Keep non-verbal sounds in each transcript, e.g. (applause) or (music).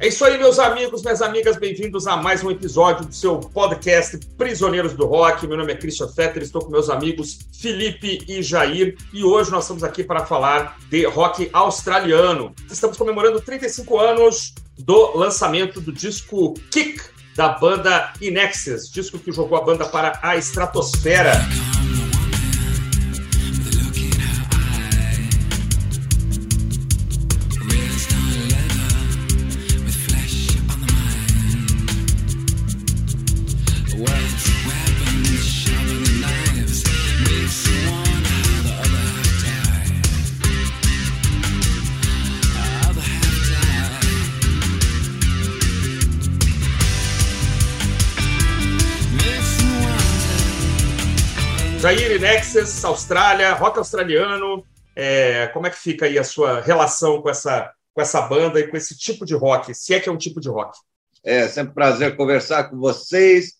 É isso aí, meus amigos, minhas amigas, bem-vindos a mais um episódio do seu podcast Prisioneiros do Rock. Meu nome é Christian Fetter, estou com meus amigos Felipe e Jair e hoje nós estamos aqui para falar de rock australiano. Estamos comemorando 35 anos do lançamento do disco Kick da banda Inexes, disco que jogou a banda para a estratosfera. Nexus, Austrália, rock australiano. É, como é que fica aí a sua relação com essa, com essa banda e com esse tipo de rock, se é que é um tipo de rock? É sempre um prazer conversar com vocês.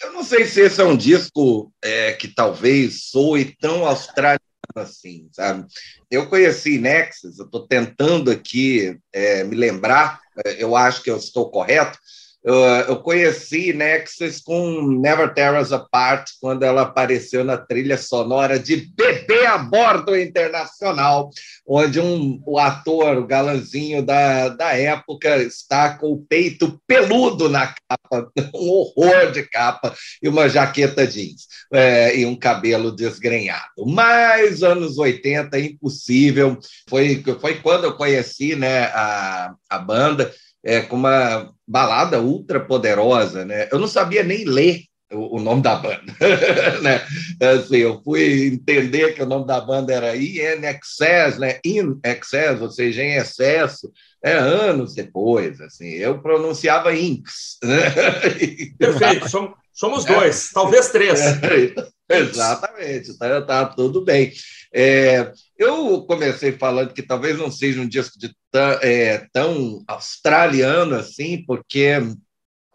Eu não sei se esse é um disco é, que talvez soe tão australiano assim, sabe? Eu conheci Nexus, eu estou tentando aqui é, me lembrar, é, eu acho que eu estou correto, eu, eu conheci Nexus com Never Tear Us Apart, quando ela apareceu na trilha sonora de Bebê a Bordo Internacional, onde um, o ator, o galanzinho da, da época, está com o peito peludo na capa, (laughs) um horror de capa, e uma jaqueta jeans, é, e um cabelo desgrenhado. Mais anos 80, impossível. Foi, foi quando eu conheci né, a, a banda é, com uma balada ultra poderosa, né? Eu não sabia nem ler o, o nome da banda, (laughs) né? Assim, eu fui entender que o nome da banda era In Excess, né? In Excess, ou seja, em excesso, é, anos depois, assim, eu pronunciava Inks. Né? (laughs) Perfeito, somos, somos dois, é, talvez três. É, (laughs) exatamente, tá, tá tudo bem. É, eu comecei falando que talvez não seja um disco de é, tão australiano assim, porque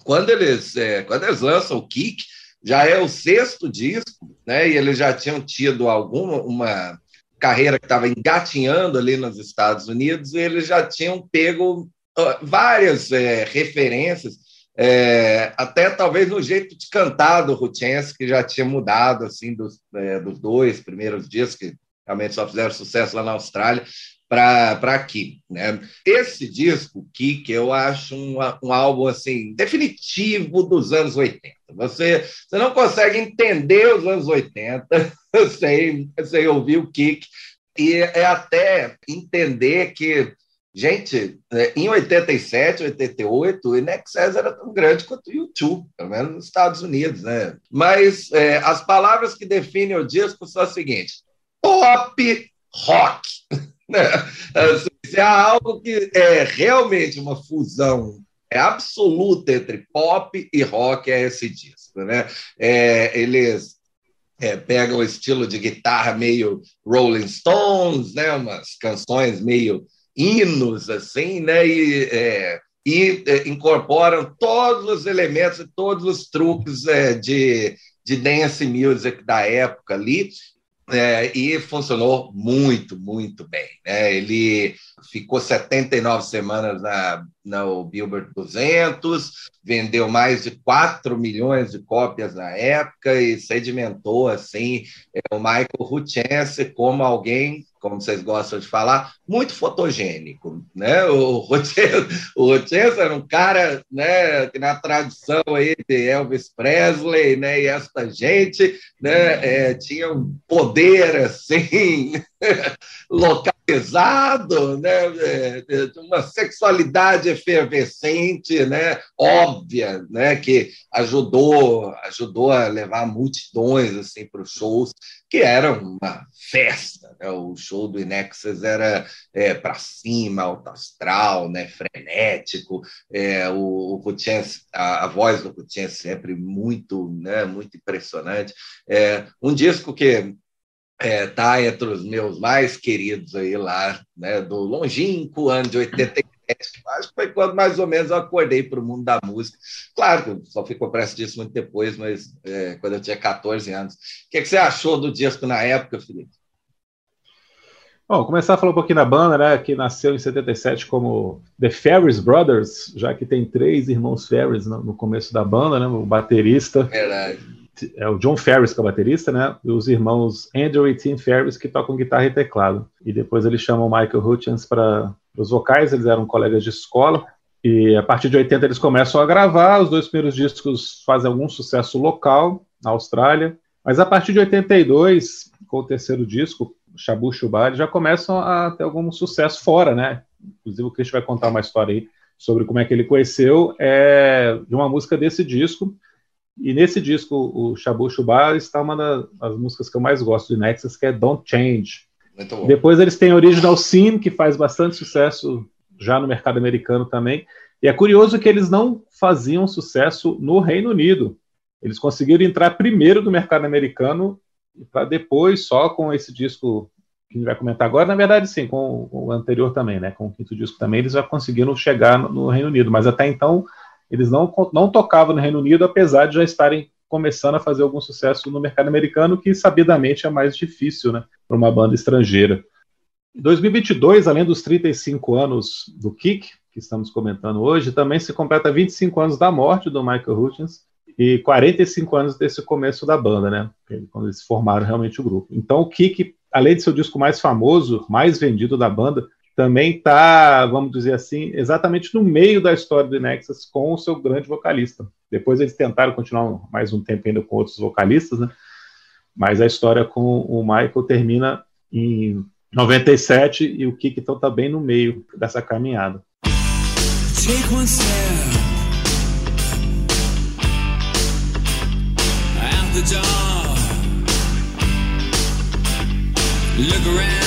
quando eles, é, quando eles lançam o Kick, já é o sexto disco, né? E eles já tinham tido alguma uma carreira que estava engatinhando ali nos Estados Unidos, e eles já tinham pego várias é, referências, é, até talvez no jeito de cantar do Ruchense, que já tinha mudado assim dos, é, dos dois primeiros discos, que realmente só fizeram sucesso lá na Austrália, para aqui. Né? Esse disco, Kick, eu acho um, um álbum assim definitivo dos anos 80. Você, você não consegue entender os anos 80 (laughs) sem, sem ouvir o Kick, e é até entender que Gente, é, em 87, 88, o Inexcess era tão grande quanto o YouTube, pelo menos nos Estados Unidos, né? Mas é, as palavras que definem o disco são as seguintes: pop rock. (laughs) Né? Assim, é algo que é realmente uma fusão é absoluta entre pop e rock é esse disco, né? É, eles é, pegam o estilo de guitarra meio Rolling Stones, né? Umas canções meio hinos assim, né? E, é, e é, incorporam todos os elementos, todos os truques é, de de dance music da época ali, é, e funcionou muito, muito bem. Né? Ele ficou 79 semanas na, na Billboard 200, vendeu mais de 4 milhões de cópias na época e sedimentou assim é, o Michael Hutchence como alguém como vocês gostam de falar, muito fotogênico, né? O Rochester, era um cara, né, que na tradição aí de Elvis Presley, né, e esta gente, né, é, tinha um poder assim (laughs) localizado, né, é, uma sexualidade efervescente, né, óbvia, né, que ajudou, ajudou a levar multidões assim para os shows, que era uma festa, né? O show do Inexus era é, para cima, alto astral, né? frenético. É, o, o a, a, voz do é sempre muito, né? muito impressionante. É, um disco que está é, entre os meus mais queridos aí lá, né? do longínquo ano de 87, acho que foi quando mais ou menos eu acordei para o mundo da música. Claro que eu só fui comprar esse disco muito depois, mas é, quando eu tinha 14 anos. O que, que você achou do disco na época, Felipe? Bom, começar a falar um pouquinho da banda, né, que nasceu em 77 como The Ferris Brothers, já que tem três irmãos Ferris no, começo da banda, né, o baterista. Verdade. É o John Ferris, que é o baterista, né? E os irmãos Andrew e Tim Ferris, que tocam guitarra e teclado. E depois eles chamam Michael Hutchins para os vocais, eles eram colegas de escola. E a partir de 80 eles começam a gravar, os dois primeiros discos fazem algum sucesso local na Austrália, mas a partir de 82, com o terceiro disco, Shabu Shubá, eles já começam a ter algum sucesso fora, né? Inclusive o Chris vai contar uma história aí sobre como é que ele conheceu é, de uma música desse disco. E nesse disco, o Shabu Shubá, está uma das músicas que eu mais gosto de Nexus, que é Don't Change. Depois eles têm Original Sin, que faz bastante sucesso já no mercado americano também. E é curioso que eles não faziam sucesso no Reino Unido. Eles conseguiram entrar primeiro no mercado americano para depois, só com esse disco que a gente vai comentar agora, na verdade, sim, com o anterior também, né? Com o quinto disco também, eles já conseguiram chegar no, Reino Unido, mas até então eles não, não tocavam no Reino Unido, apesar de já estarem começando a fazer algum sucesso no mercado americano, que sabidamente é mais difícil, né? Para uma banda estrangeira. Em 2022, além dos 35 anos do Kick, que estamos comentando hoje, também se completa 25 anos da morte do Michael Hutchins e 45 anos desse começo da banda, né? Quando eles formaram realmente o grupo. Então, o Kick, além de ser o disco mais famoso, mais vendido da banda, também está, vamos dizer assim, exatamente no meio da história do Nexus com o seu grande vocalista. Depois eles tentaram continuar mais um tempo ainda com outros vocalistas, né? Mas a história com o Michael termina em 97 e o Kik então está bem no meio dessa caminhada. Take one step out the door. Look around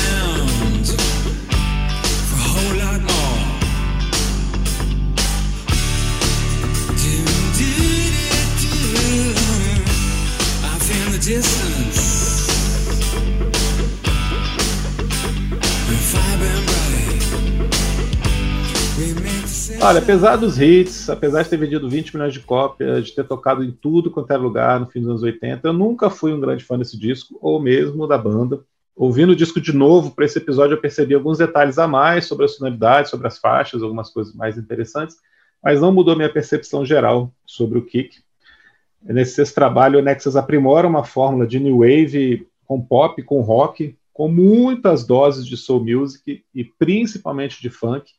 Olha, apesar dos hits, apesar de ter vendido 20 milhões de cópias, de ter tocado em tudo quanto era lugar no fim dos anos 80, eu nunca fui um grande fã desse disco, ou mesmo da banda. Ouvindo o disco de novo para esse episódio, eu percebi alguns detalhes a mais sobre a sonoridade, sobre as faixas, algumas coisas mais interessantes, mas não mudou minha percepção geral sobre o kick. Nesse sexto trabalho, o Nexus aprimora uma fórmula de new wave com pop, com rock, com muitas doses de soul music e principalmente de funk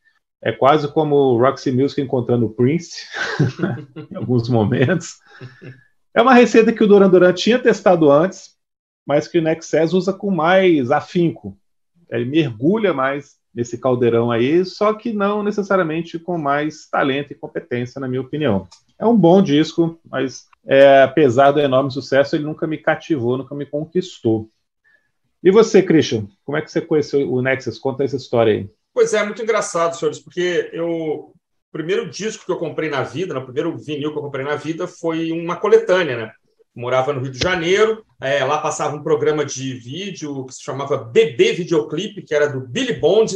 é quase como Roxy Music encontrando o Prince, (laughs) em alguns momentos. É uma receita que o Duran Duran tinha testado antes, mas que o Nexus usa com mais afinco. Ele mergulha mais nesse caldeirão aí, só que não necessariamente com mais talento e competência, na minha opinião. É um bom disco, mas é, apesar do enorme sucesso, ele nunca me cativou, nunca me conquistou. E você, Christian, como é que você conheceu o Nexus? Conta essa história aí. Pois é, muito engraçado, senhores, porque eu o primeiro disco que eu comprei na vida, né, primeiro vinil que eu comprei na vida, foi uma coletânea, né? morava no Rio de Janeiro, é, lá passava um programa de vídeo que se chamava Bebê Videoclipe, que era do Billy Bond.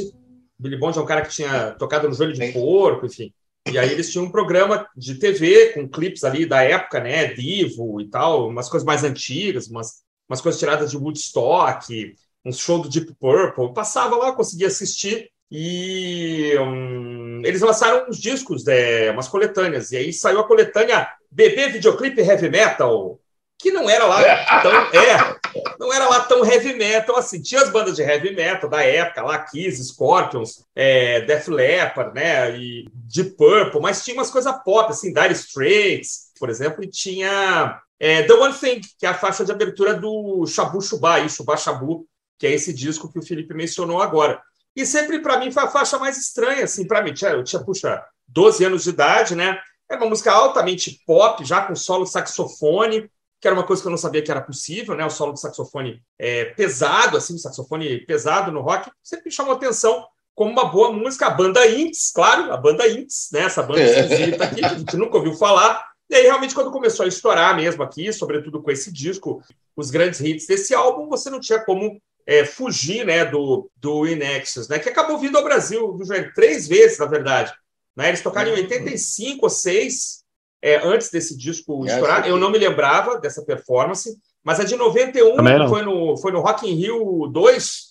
Billy Bond é um cara que tinha tocado no joelho de porco, enfim. E aí eles tinham um programa de TV com clipes ali da época, né? Divo e tal, umas coisas mais antigas, umas, umas coisas tiradas de Woodstock, um show do Deep Purple. Eu passava lá, conseguia assistir e um, eles lançaram uns discos, é, umas coletâneas, e aí saiu a coletânea Bebê Videoclipe Heavy Metal, que não era lá (laughs) tão, é, não era lá tão heavy metal assim. Tinha as bandas de heavy metal da época, lá Kiss, Scorpions, é, Def Leppard, né, e Deep Purple, mas tinha umas coisas pop, assim, Dire Straits, por exemplo, e tinha é, The One Thing, que é a faixa de abertura do Shabu Shubá, Shubá Shabu, que é esse disco que o Felipe mencionou agora. E sempre, para mim, foi a faixa mais estranha, assim, para mim. Eu tinha, puxa, 12 anos de idade, né? Era uma música altamente pop, já com solo saxofone, que era uma coisa que eu não sabia que era possível, né? O solo de saxofone é, pesado, assim, saxofone pesado no rock, sempre me chamou atenção como uma boa música. A banda Inks, claro, a banda Inks, né? Essa banda esquisita aqui, que a gente nunca ouviu falar. E aí, realmente, quando começou a estourar mesmo aqui, sobretudo com esse disco, os grandes hits desse álbum, você não tinha como é, fugir né, do, do Inexus, né, que acabou vindo ao Brasil três vezes, na verdade. Né? Eles tocaram em 85 uhum. ou 6, é, antes desse disco estourar. Eu não me lembrava dessa performance, mas a de 91 foi no, foi no Rock in Rio 2,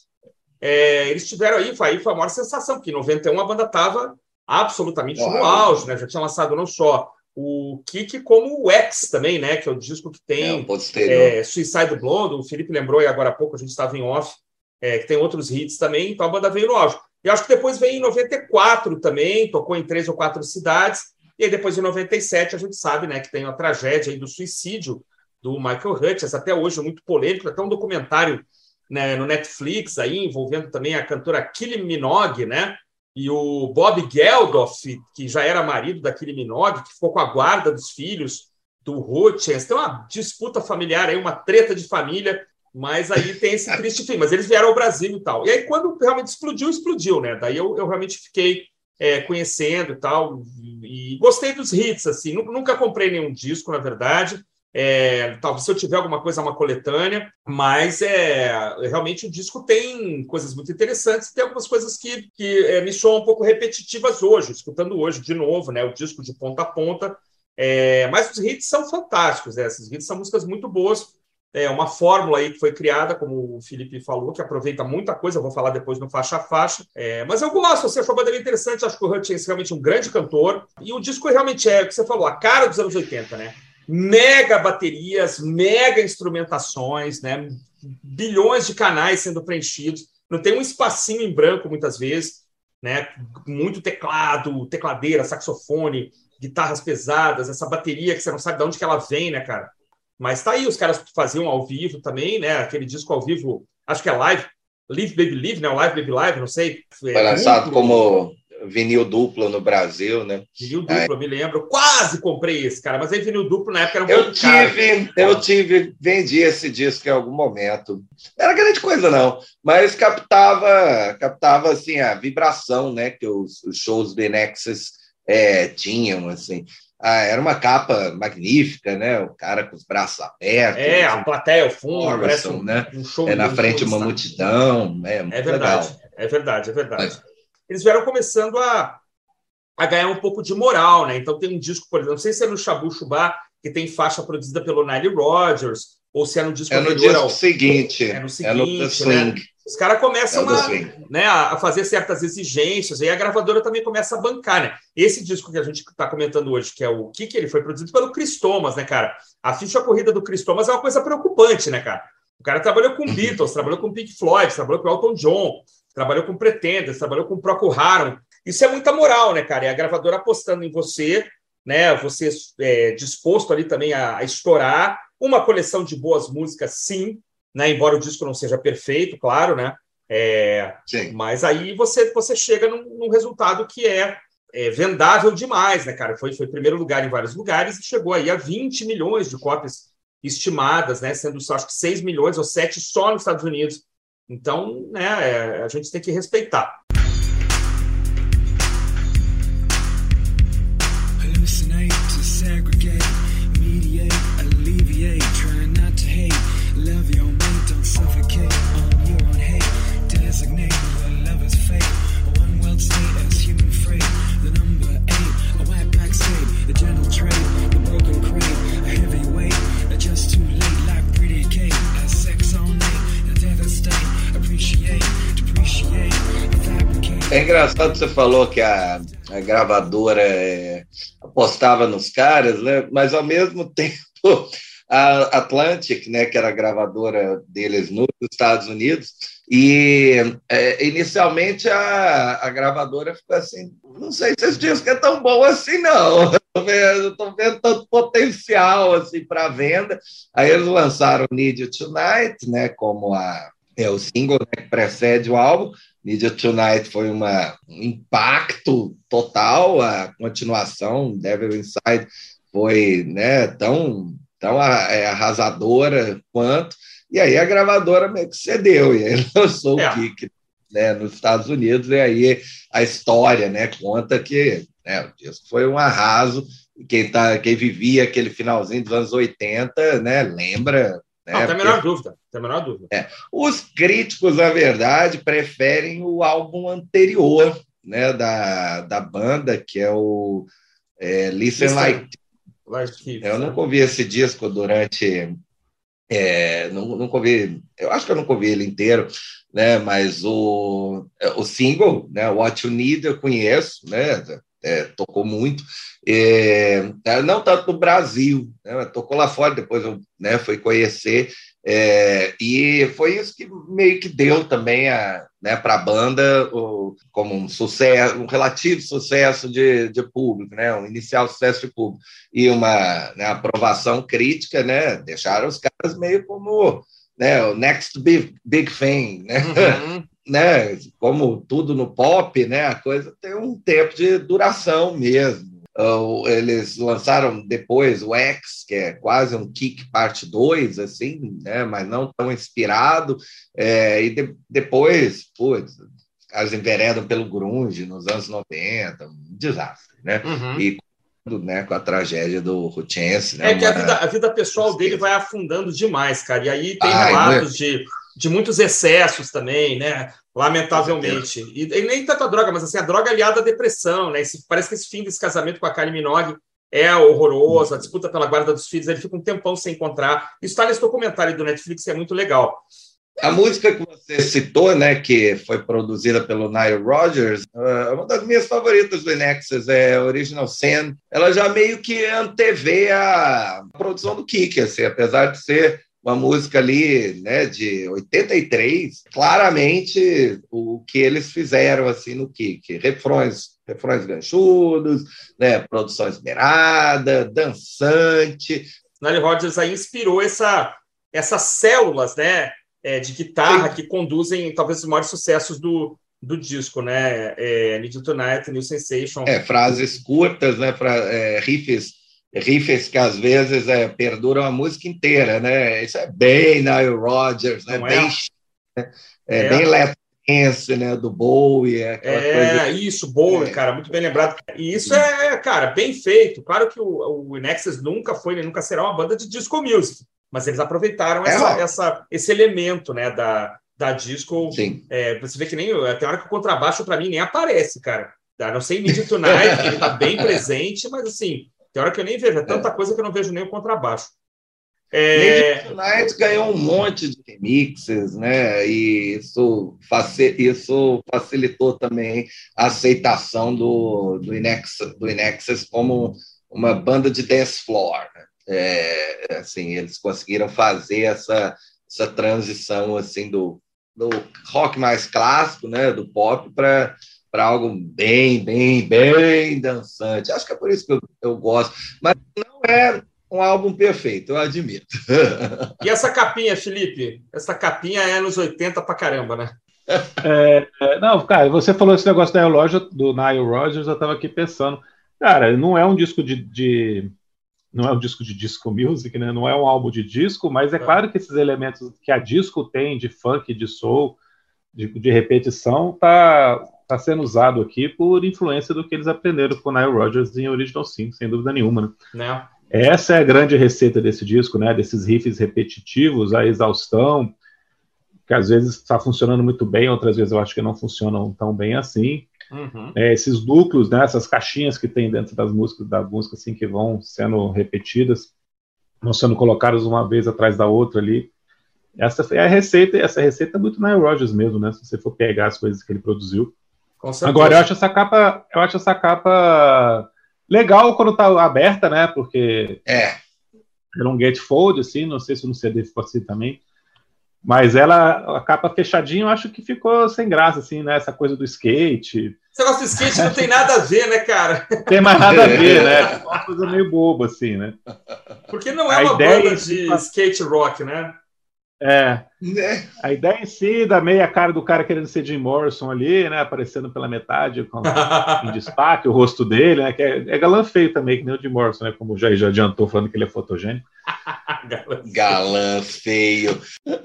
é, eles tiveram aí, foi, aí foi a maior sensação, porque em 91 a banda estava absolutamente no auge, né? Já tinha lançado não só o Kick como o X também, né? Que é o disco que tem é, é, Suicide Blonde, o Felipe lembrou e agora há pouco a gente estava em off, é, que tem outros hits também, então a banda veio no auge. E acho que depois veio em 94 também, tocou em três ou quatro cidades, e aí depois em 97 a gente sabe, né, que tem a tragédia aí do suicídio do Michael Hutchins, até hoje muito polêmico, até um documentário né, no Netflix aí envolvendo também a cantora Kylie Minogue, né? E o Bob Geldof, que já era marido da Kylie Minogue, que ficou com a guarda dos filhos do Hutchins. Tem uma disputa familiar aí, uma treta de família, mas aí tem esse triste fim. Mas eles vieram ao Brasil e tal. E aí, quando realmente explodiu, explodiu, né? Daí eu, eu realmente fiquei é, conhecendo e tal, e, gostei dos hits, assim. Nunca comprei nenhum disco, na verdade. É, talvez se eu tiver alguma coisa, uma coletânea, mas é realmente o disco tem coisas muito interessantes, tem algumas coisas que, que é, me soam um pouco repetitivas hoje, escutando hoje de novo, né? O disco de ponta a ponta. É, mas os hits são fantásticos, né? Esses hits são músicas muito boas. É uma fórmula aí que foi criada, como o Felipe falou, que aproveita muita coisa, eu vou falar depois no faixa a faixa. É, mas eu gosto, você achou a banda interessante, acho que o Hutchins é realmente um grande cantor. E o disco realmente é o que você falou, a cara dos anos 80, né? mega baterias, mega instrumentações, né? bilhões de canais sendo preenchidos. Não tem um espacinho em branco muitas vezes, né? Muito teclado, tecladeira, saxofone, guitarras pesadas, essa bateria que você não sabe de onde que ela vem, né, cara? Mas tá aí, os caras faziam ao vivo também, né? Aquele disco ao vivo, acho que é live, Live Baby Live, né? O Live Baby Live, não sei. Foi lançado como vinil duplo no Brasil, né? Vinil duplo, me lembro. Quase comprei esse, cara, mas aí vinil duplo na época era um eu tive, caro. Eu tive, vendi esse disco em algum momento. Não era grande coisa, não, mas captava, captava assim, a vibração, né? Que os, os shows do Nexus é, tinham, assim. Ah, era uma capa magnífica, né? O cara com os braços abertos. É, a plateia ao fundo, parece um, né? Um show, é na frente uma multidão. É, é verdade, legal. é verdade, é verdade. Mas, eles vieram começando a, a ganhar um pouco de moral, né? Então tem um disco, por exemplo, não sei se é no Shabu Shubá, que tem faixa produzida pelo Nile Rodgers, ou se é no disco É no disco ao... seguinte. É no seguinte, é no Swing. Né? Os caras começam é a, né, a fazer certas exigências, e a gravadora também começa a bancar, né? Esse disco que a gente está comentando hoje, que é o que ele foi produzido pelo Chris Thomas, né, cara? A ficha corrida do Chris Thomas é uma coisa preocupante, né, cara? O cara trabalhou com Beatles, trabalhou com Pink Floyd, trabalhou com Elton John, trabalhou com Pretenders, trabalhou com Procol Harum. Isso é muita moral, né, cara? É a gravadora apostando em você, né? Você é, disposto ali também a, a, estourar. Uma coleção de boas músicas, sim, né? Embora o disco não seja perfeito, claro, né? É, mas aí você, você chega num, num resultado que é, é, vendável demais, né, cara? Foi, foi primeiro lugar em vários lugares e chegou aí a 20 milhões de cópias estimadas, né? Sendo só acho que 6 milhões ou 7 só nos Estados Unidos. Então, né, é, a gente tem que respeitar. Engraçado que você falou que a, a gravadora é, apostava nos caras, né? mas ao mesmo (laughs) tempo a Atlantic, né, que era a gravadora deles nos Estados Unidos, e é, inicialmente a, a gravadora ficou assim: não sei se esse disco é tão bom assim, não. (laughs) Estou vendo, tô vendo tanto potencial assim para venda. Aí eles lançaram Need You Tonight, né, como a é o single né, que precede o álbum. You Tonight foi uma, um impacto total. A continuação, Devil Inside, foi né, tão, tão é, arrasadora quanto. E aí a gravadora meio que cedeu, e aí (laughs) lançou é. o Kick né, nos Estados Unidos, e aí a história né, conta que né, o disco foi um arraso. Quem, tá, quem vivia aquele finalzinho dos anos 80 né, lembra não, né? tem a menor dúvida. Tem a menor dúvida. É. Os críticos, na verdade, preferem o álbum anterior né, da, da banda, que é o é, Listen, Like. like Eu nunca ouvi esse disco durante É, não, nunca ouvi, eu acho que eu nunca ouvi ele inteiro, né? Mas o, o single, né? What You Need, eu conheço, né? É, tocou muito, é, não tanto no Brasil, né? tocou lá fora, depois eu né, fui conhecer, é, e foi isso que meio que deu também a, né, para a banda o, como um sucesso, um relativo sucesso de, de público, né, um inicial sucesso de público e uma né, aprovação crítica, né, deixaram os caras meio como né, o next big, big thing, né? Uhum. (laughs) né, como tudo no pop, né, a coisa tem um tempo de duração mesmo eles lançaram depois o X, que é quase um Kick parte 2, assim, né? mas não tão inspirado. É, e de, depois, putz, caras enveredam pelo grunge nos anos 90, um desastre, né? Uhum. E né, com a tragédia do Ruchense. Né, é que a vida, a vida pessoal dele vai afundando demais, cara. E aí tem Ai, relatos de, de muitos excessos também, né? Lamentavelmente. E, e, nem tanto a droga, mas assim, a droga aliada à depressão, né? Esse, parece que esse fim desse casamento com a Kylie Minogue é horroroso, a disputa pela guarda dos filhos, ele fica um tempão sem encontrar. Isso está nesse documentário do Netflix, é muito legal. A música que você citou, né, que foi produzida pelo Nile Rodgers, é uma das minhas favoritas do Inexus, é Original Sin. Ela já meio que antevê a produção do Kik, assim, apesar de ser uma música ali, né, de 83, claramente o que eles fizeram assim no kick, refrões, refrões ganchudos, né, produção esmerada, dançante. Nile Rodgers aí inspirou essa, essas células, né, é, de guitarra Sim. que conduzem talvez os maiores sucessos do, do disco, né? É, Need You Tonight, New Sensation. É, frases curtas, né? Pra, é, riffs riffs que às vezes é, perduram a música inteira, né? Isso é bem Nile Rodgers, né? É? Bem, é, é, bem Let's né? Do Bowie. É, coisa... isso, Bowie, é. cara, muito bem lembrado. E isso é, cara, bem feito. Claro que o, o Nexus nunca foi, nem nunca será uma banda de disco music, mas eles aproveitaram é, essa, essa, esse elemento, né? Da, da disco. Sim. É, você vê que nem tem hora que o contrabaixo para mim nem aparece, cara. A não sei Need Tonight, ele tá bem (laughs) presente, mas assim, tem hora que eu nem vejo, é tanta é. coisa que eu não vejo nem o contrabaixo. É... Night ganhou um monte de remixes, né? E isso, isso facilitou também a aceitação do, do, Inexus, do Inexus como uma banda de dance floor. Né? É, assim, eles conseguiram fazer essa, essa transição assim do, do rock mais clássico, né? Do pop para para algo bem, bem, bem dançante. Acho que é por isso que eu, eu gosto. Mas não é um álbum perfeito, eu admito. (laughs) E essa capinha, Felipe? Essa capinha é nos 80 pra caramba, né? É, é, não, cara, você falou esse negócio da loja do Nile Rodgers, eu estava aqui pensando, cara, não é um disco de, de, não é um disco de disco music, né? Não é um álbum de disco, mas é, é. claro que esses elementos que a disco tem de funk, de soul, de, de repetição, tá está sendo usado aqui por influência do que eles aprenderam com o Nile Rodgers em Original 5, sem dúvida nenhuma. Né? Não. Essa é a grande receita desse disco, né? Desses riffs repetitivos, a exaustão, que às vezes está funcionando muito bem, outras vezes eu acho que não funcionam tão bem assim. Uhum. É, esses núcleos, né, essas caixinhas que tem dentro das músicas, da música, assim, que vão sendo repetidas, vão sendo colocadas uma vez atrás da outra ali. Essa é a receita, essa receita é muito Nile Rodgers mesmo, né? Se você for pegar as coisas que ele produziu. Agora, eu acho essa capa, eu acho essa capa legal quando tá aberta, né? Porque é. era um gatefold, assim, não sei se no CD ficou assim também. Mas ela, a capa fechadinha, eu acho que ficou sem graça, assim, né? Essa coisa do skate. Esse negócio do skate não tem nada a ver, né, cara? Tem mais nada a (laughs) ver, né? É uma coisa meio boba, assim, né? Porque não é a uma banda de skate rock, né? É. Né? A ideia em si da meia cara do cara querendo ser Jim Morrison ali, né? Aparecendo pela metade, com, (laughs) em destaque, o rosto dele, né? Que é, é, galã feio também, que nem o Jim Morrison, né? Como já, já adiantou falando que ele é fotogênico. (laughs) galã feio.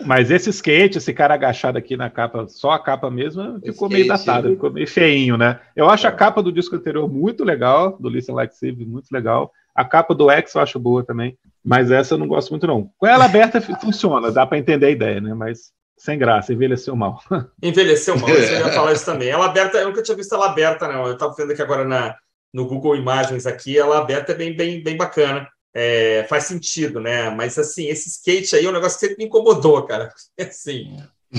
Mas esse skate, esse cara agachado aqui na capa, só a capa mesmo, ficou skate. meio datado, ficou meio feinho, né? Eu acho é. a capa do disco anterior muito legal, do Listen Like Save, muito legal. A capa do X eu acho boa também. Mas essa eu não gosto muito, não. Com ela aberta funciona, dá para entender a ideia, né? Mas sem graça, envelheceu mal. (laughs) Envelheceu mal, você ia (laughs) falar isso também. Ela aberta, eu nunca tinha visto ela aberta, não. Eu estava vendo aqui agora na, no Google Imagens aqui, ela aberta é bem, bem, bem bacana. é, faz sentido, né? Mas assim, esse skate aí é um negócio que sempre me incomodou, cara. (laughs) Assim,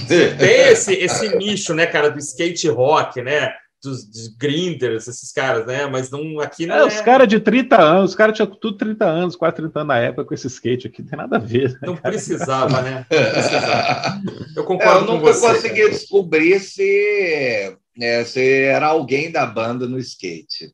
tem esse, esse nicho, né, cara, do skate rock, né? Dos, dos grinders, esses caras, né? Mas não, aqui não é. é... Os caras de 30 anos, os caras tinham tudo 30 anos, quase 30 anos na época com esse skate aqui, não tem nada a ver. Né, não precisava, né? (laughs) Não precisava. Eu concordo é, eu com você. Eu consegui cara. descobrir se, é, se era alguém da banda no skate.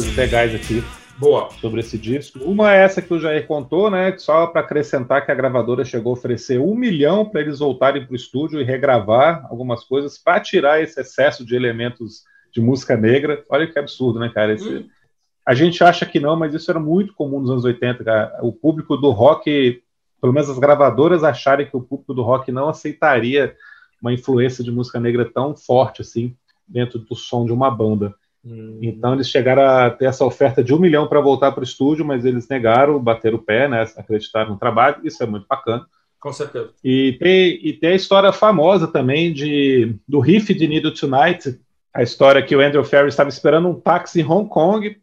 Histórias legais aqui. Boa. Sobre esse disco. Uma é essa que o Jair contou, né? Só para acrescentar que a gravadora chegou a oferecer um milhão para eles voltarem para o estúdio e regravar algumas coisas para tirar esse excesso de elementos de música negra. Olha que absurdo, né, cara? Esse, hum. A gente acha que não, mas isso era muito comum nos anos 80. Cara. O público do rock, pelo menos as gravadoras acharem que o público do rock não aceitaria uma influência de música negra tão forte assim dentro do som de uma banda. Hum. Então eles chegaram a ter essa oferta de um milhão para voltar para o estúdio, mas eles negaram, bateram o pé, né, acreditaram no trabalho. Isso é muito bacana. Com certeza. E tem, e tem a história famosa também de, do riff de Needle Tonight, a história que o Andrew Ferry estava esperando um táxi em Hong Kong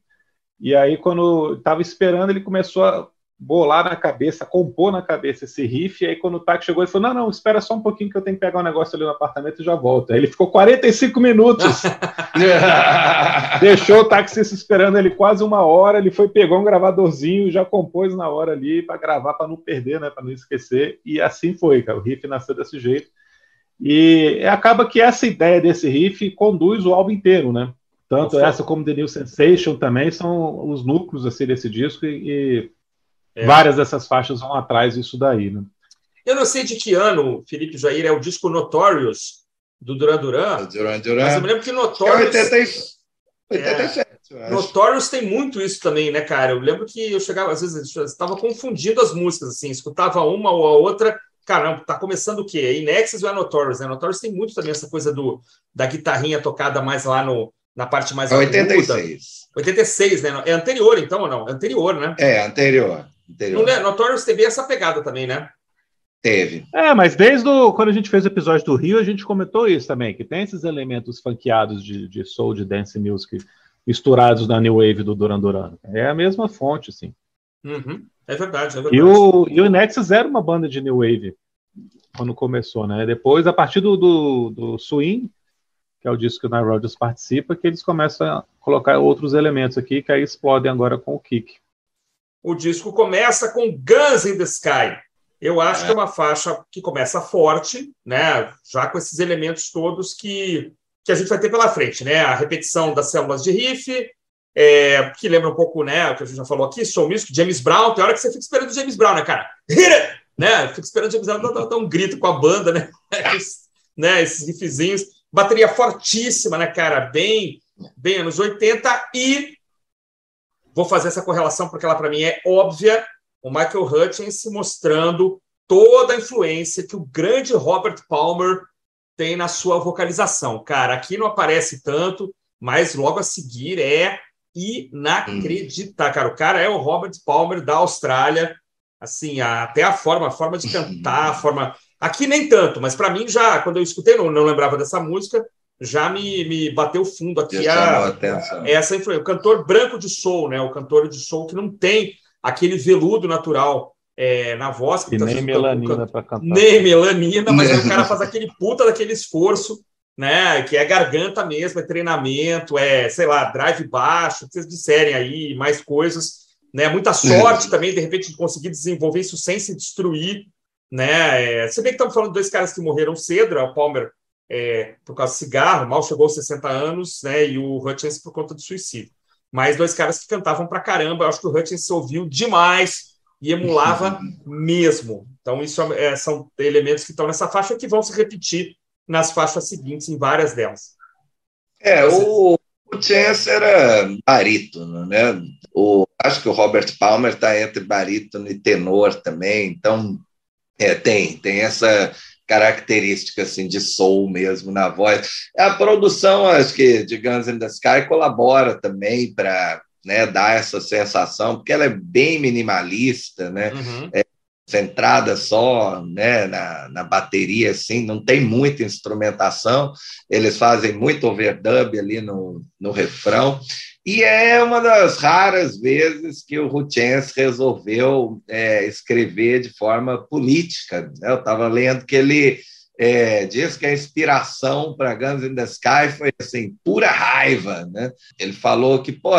e aí, quando estava esperando, ele começou a bolar na cabeça, compor na cabeça esse riff. E aí, quando o táxi chegou, ele falou: Não, não, espera só um pouquinho que eu tenho que pegar um negócio ali no apartamento e já volto. Aí ele ficou 45 minutos. (laughs) Deixou o taxista esperando ele quase uma hora. Ele foi, pegou um gravadorzinho e já compôs na hora ali para gravar, para não perder, né, para não esquecer. E assim foi, cara. O riff nasceu desse jeito. E acaba que essa ideia desse riff conduz o álbum inteiro, né? Tanto essa como The New Sensation também são os núcleos assim, desse disco e, e é. várias dessas faixas vão atrás disso daí. Né? Eu não sei de que ano, Felipe Jair, é o disco Notorious do Duran Duran. Duran, Duran. Mas eu me lembro que Notorious. É 87. É, Notorious tem muito isso também, né, cara? Eu lembro que eu chegava, às vezes, estava confundindo as músicas, assim, escutava uma ou a outra, caramba, tá começando o quê? É Inexus ou é Notorious, né? Notorious tem muito também essa coisa do, da guitarrinha tocada mais lá no, na parte mais é 86. 86, né? É anterior, então, ou não? É anterior, né? É, anterior. No Notorious teve essa pegada também, né? Teve. É, mas desde o, quando a gente fez o episódio do Rio, a gente comentou isso também, que tem esses elementos funkeados de, de soul, de dance music, misturados na New Wave do Duran Duran. É a mesma fonte, sim. Uhum. É verdade, é verdade. E o, e o Nexus era uma banda de New Wave quando começou, né? Depois, a partir do, do, do Swing, que é o disco que o Nile Rodgers participa, que eles começam a colocar outros elementos aqui, que aí explodem agora com o kick. O disco começa com Guns in the Sky. Eu acho é. que é uma faixa que começa forte, né? Já com esses elementos todos que, que a gente vai ter pela frente, né? A repetição das células de riff, é, que lembra um pouco, né? O que a gente já falou aqui, Soul Music, James Brown. Tem hora que você fica esperando o James Brown, né, cara? Né? Fica esperando o James Brown dar, dar um grito com a banda, né? (laughs) né? Esses riffzinhos bateria fortíssima, né, cara? Bem, bem anos 80 e vou fazer essa correlação porque ela para mim é óbvia. O Michael Hutchins mostrando toda a influência que o grande Robert Palmer tem na sua vocalização. Cara, aqui não aparece tanto, mas logo a seguir é inacreditável. Cara, o cara é o Robert Palmer da Austrália. Assim, até a forma, a forma de cantar, a forma Aqui nem tanto, mas para mim já, quando eu escutei, não, não lembrava dessa música, já me, me bateu fundo aqui a, essa influência. O cantor branco de soul, né? O cantor de soul que não tem aquele veludo natural é, na voz. Que nem melanina para cantar. Nem melanina, mas aí o cara (laughs) faz aquele puta daquele esforço, né? Que é garganta mesmo, é treinamento, é, sei lá, drive baixo, que vocês disserem aí, mais coisas. Né? Muita sorte também, de repente, de conseguir desenvolver isso sem se destruir né? É, se bem que estamos falando de dois caras que morreram cedo, né? o Palmer é, por causa de cigarro, mal chegou aos 60 anos, né? E o Hutchins por conta do suicídio. Mas dois caras que cantavam pra caramba. Eu acho que o Hutchins ouviu demais e emulava (laughs) mesmo. Então, isso é, são elementos que estão nessa faixa que vão se repetir nas faixas seguintes, em várias delas. É, o, O Chance era barítono, né? O, acho que o Robert Palmer está entre barítono e tenor também, então é, tem, tem essa característica assim de soul mesmo na voz. A produção, acho que de Guns N' the Sky colabora também para né, dar essa sensação, porque ela é bem minimalista, né? Uhum. É, centrada só né, na, na bateria, assim, não tem muita instrumentação, eles fazem muito overdub ali no, no refrão, e é uma das raras vezes que o Rutens resolveu é, escrever de forma política. Né? Eu estava lendo que ele é, diz que a inspiração para Guns in the Sky foi assim, pura raiva. Né? Ele falou que, pô,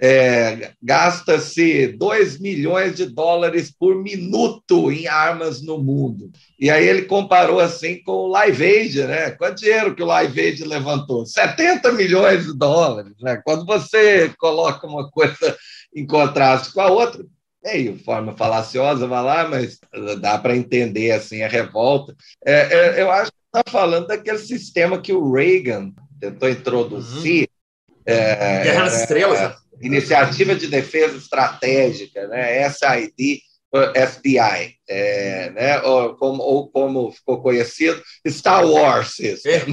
é, gasta-se 2 milhões de dólares por minuto em armas no mundo. E aí ele comparou assim com o Live Aid, né? Quanto dinheiro que o Live Aid levantou? 70 milhões de dólares. Né? Quando você coloca uma coisa em contraste com a outra, meio forma falaciosa, vai lá, mas dá para entender assim a revolta. É, é, eu acho que está falando daquele sistema que o Reagan tentou introduzir. Uhum. É, Guerra nas Estrelas. Né? Iniciativa de Defesa Estratégica, né? SID, FBI, é, né? ou, como, ou como ficou conhecido, Star Wars.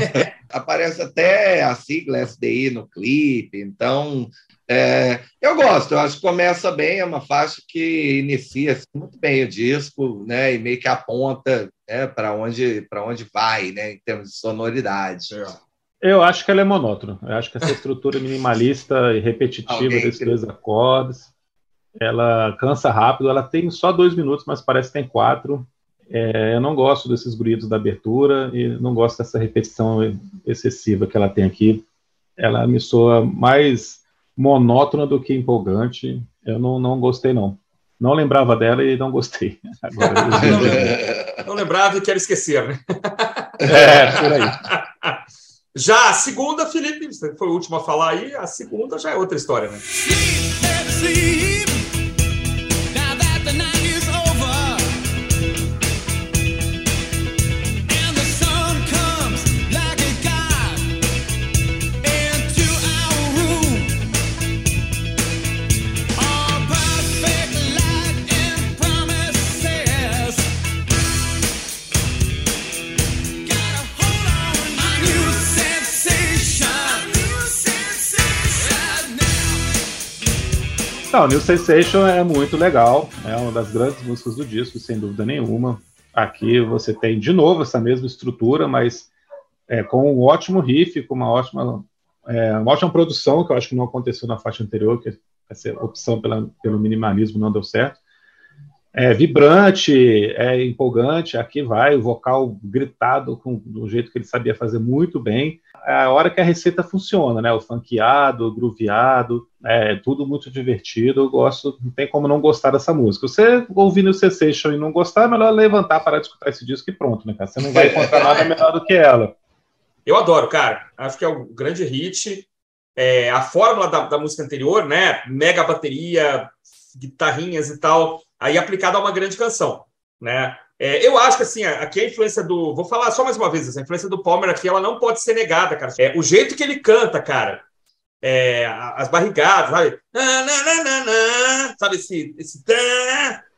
(laughs) Aparece até a sigla SDI no clipe, então é, eu gosto, eu acho que começa bem, é uma faixa que inicia assim, muito bem o disco, né, e meio que aponta né, para onde, onde vai, né, em termos de sonoridade. É. Eu acho que ela é monótona. Eu acho que essa estrutura (laughs) minimalista e repetitiva desses dois acordes, ela cansa rápido. Ela tem só dois minutos, mas parece que tem quatro. É, eu não gosto desses gritos da abertura e não gosto dessa repetição excessiva que ela tem aqui. Ela me soa mais monótona do que empolgante. Eu não, não gostei, não. Não lembrava dela e não gostei. (laughs) Agora, (laughs) não lembrava e quero esquecer, né? É, por aí. Já a segunda, Felipe, foi o último a falar aí, a segunda já é outra história, né? Não, New Sensation é muito legal, é uma das grandes músicas do disco, sem dúvida nenhuma. Aqui você tem de novo essa mesma estrutura, mas é, com um ótimo riff, com uma ótima, é, uma ótima produção, que eu acho que não aconteceu na faixa anterior, que essa opção pela, pelo minimalismo não deu certo. É vibrante, é empolgante, aqui vai, o vocal gritado com, do jeito que ele sabia fazer muito bem é a hora que a receita funciona, né? O funkeado, o grooveado, é tudo muito divertido. Eu gosto, não tem como não gostar dessa música. Você ouvindo o Sensation e não gostar, é melhor levantar para escutar esse disco e pronto, né, cara? Você não vai encontrar nada melhor do que ela. Eu adoro, cara. Acho que é um grande hit. É, a fórmula da, da música anterior, né? Mega bateria, guitarrinhas e tal, aí aplicada a uma grande canção, né? É, eu acho que assim, aqui a influência do. Vou falar só mais uma vez, a influência do Palmer aqui ela não pode ser negada, cara. É, o jeito que ele canta, cara. É, as barrigadas, sabe? sabe esse, esse.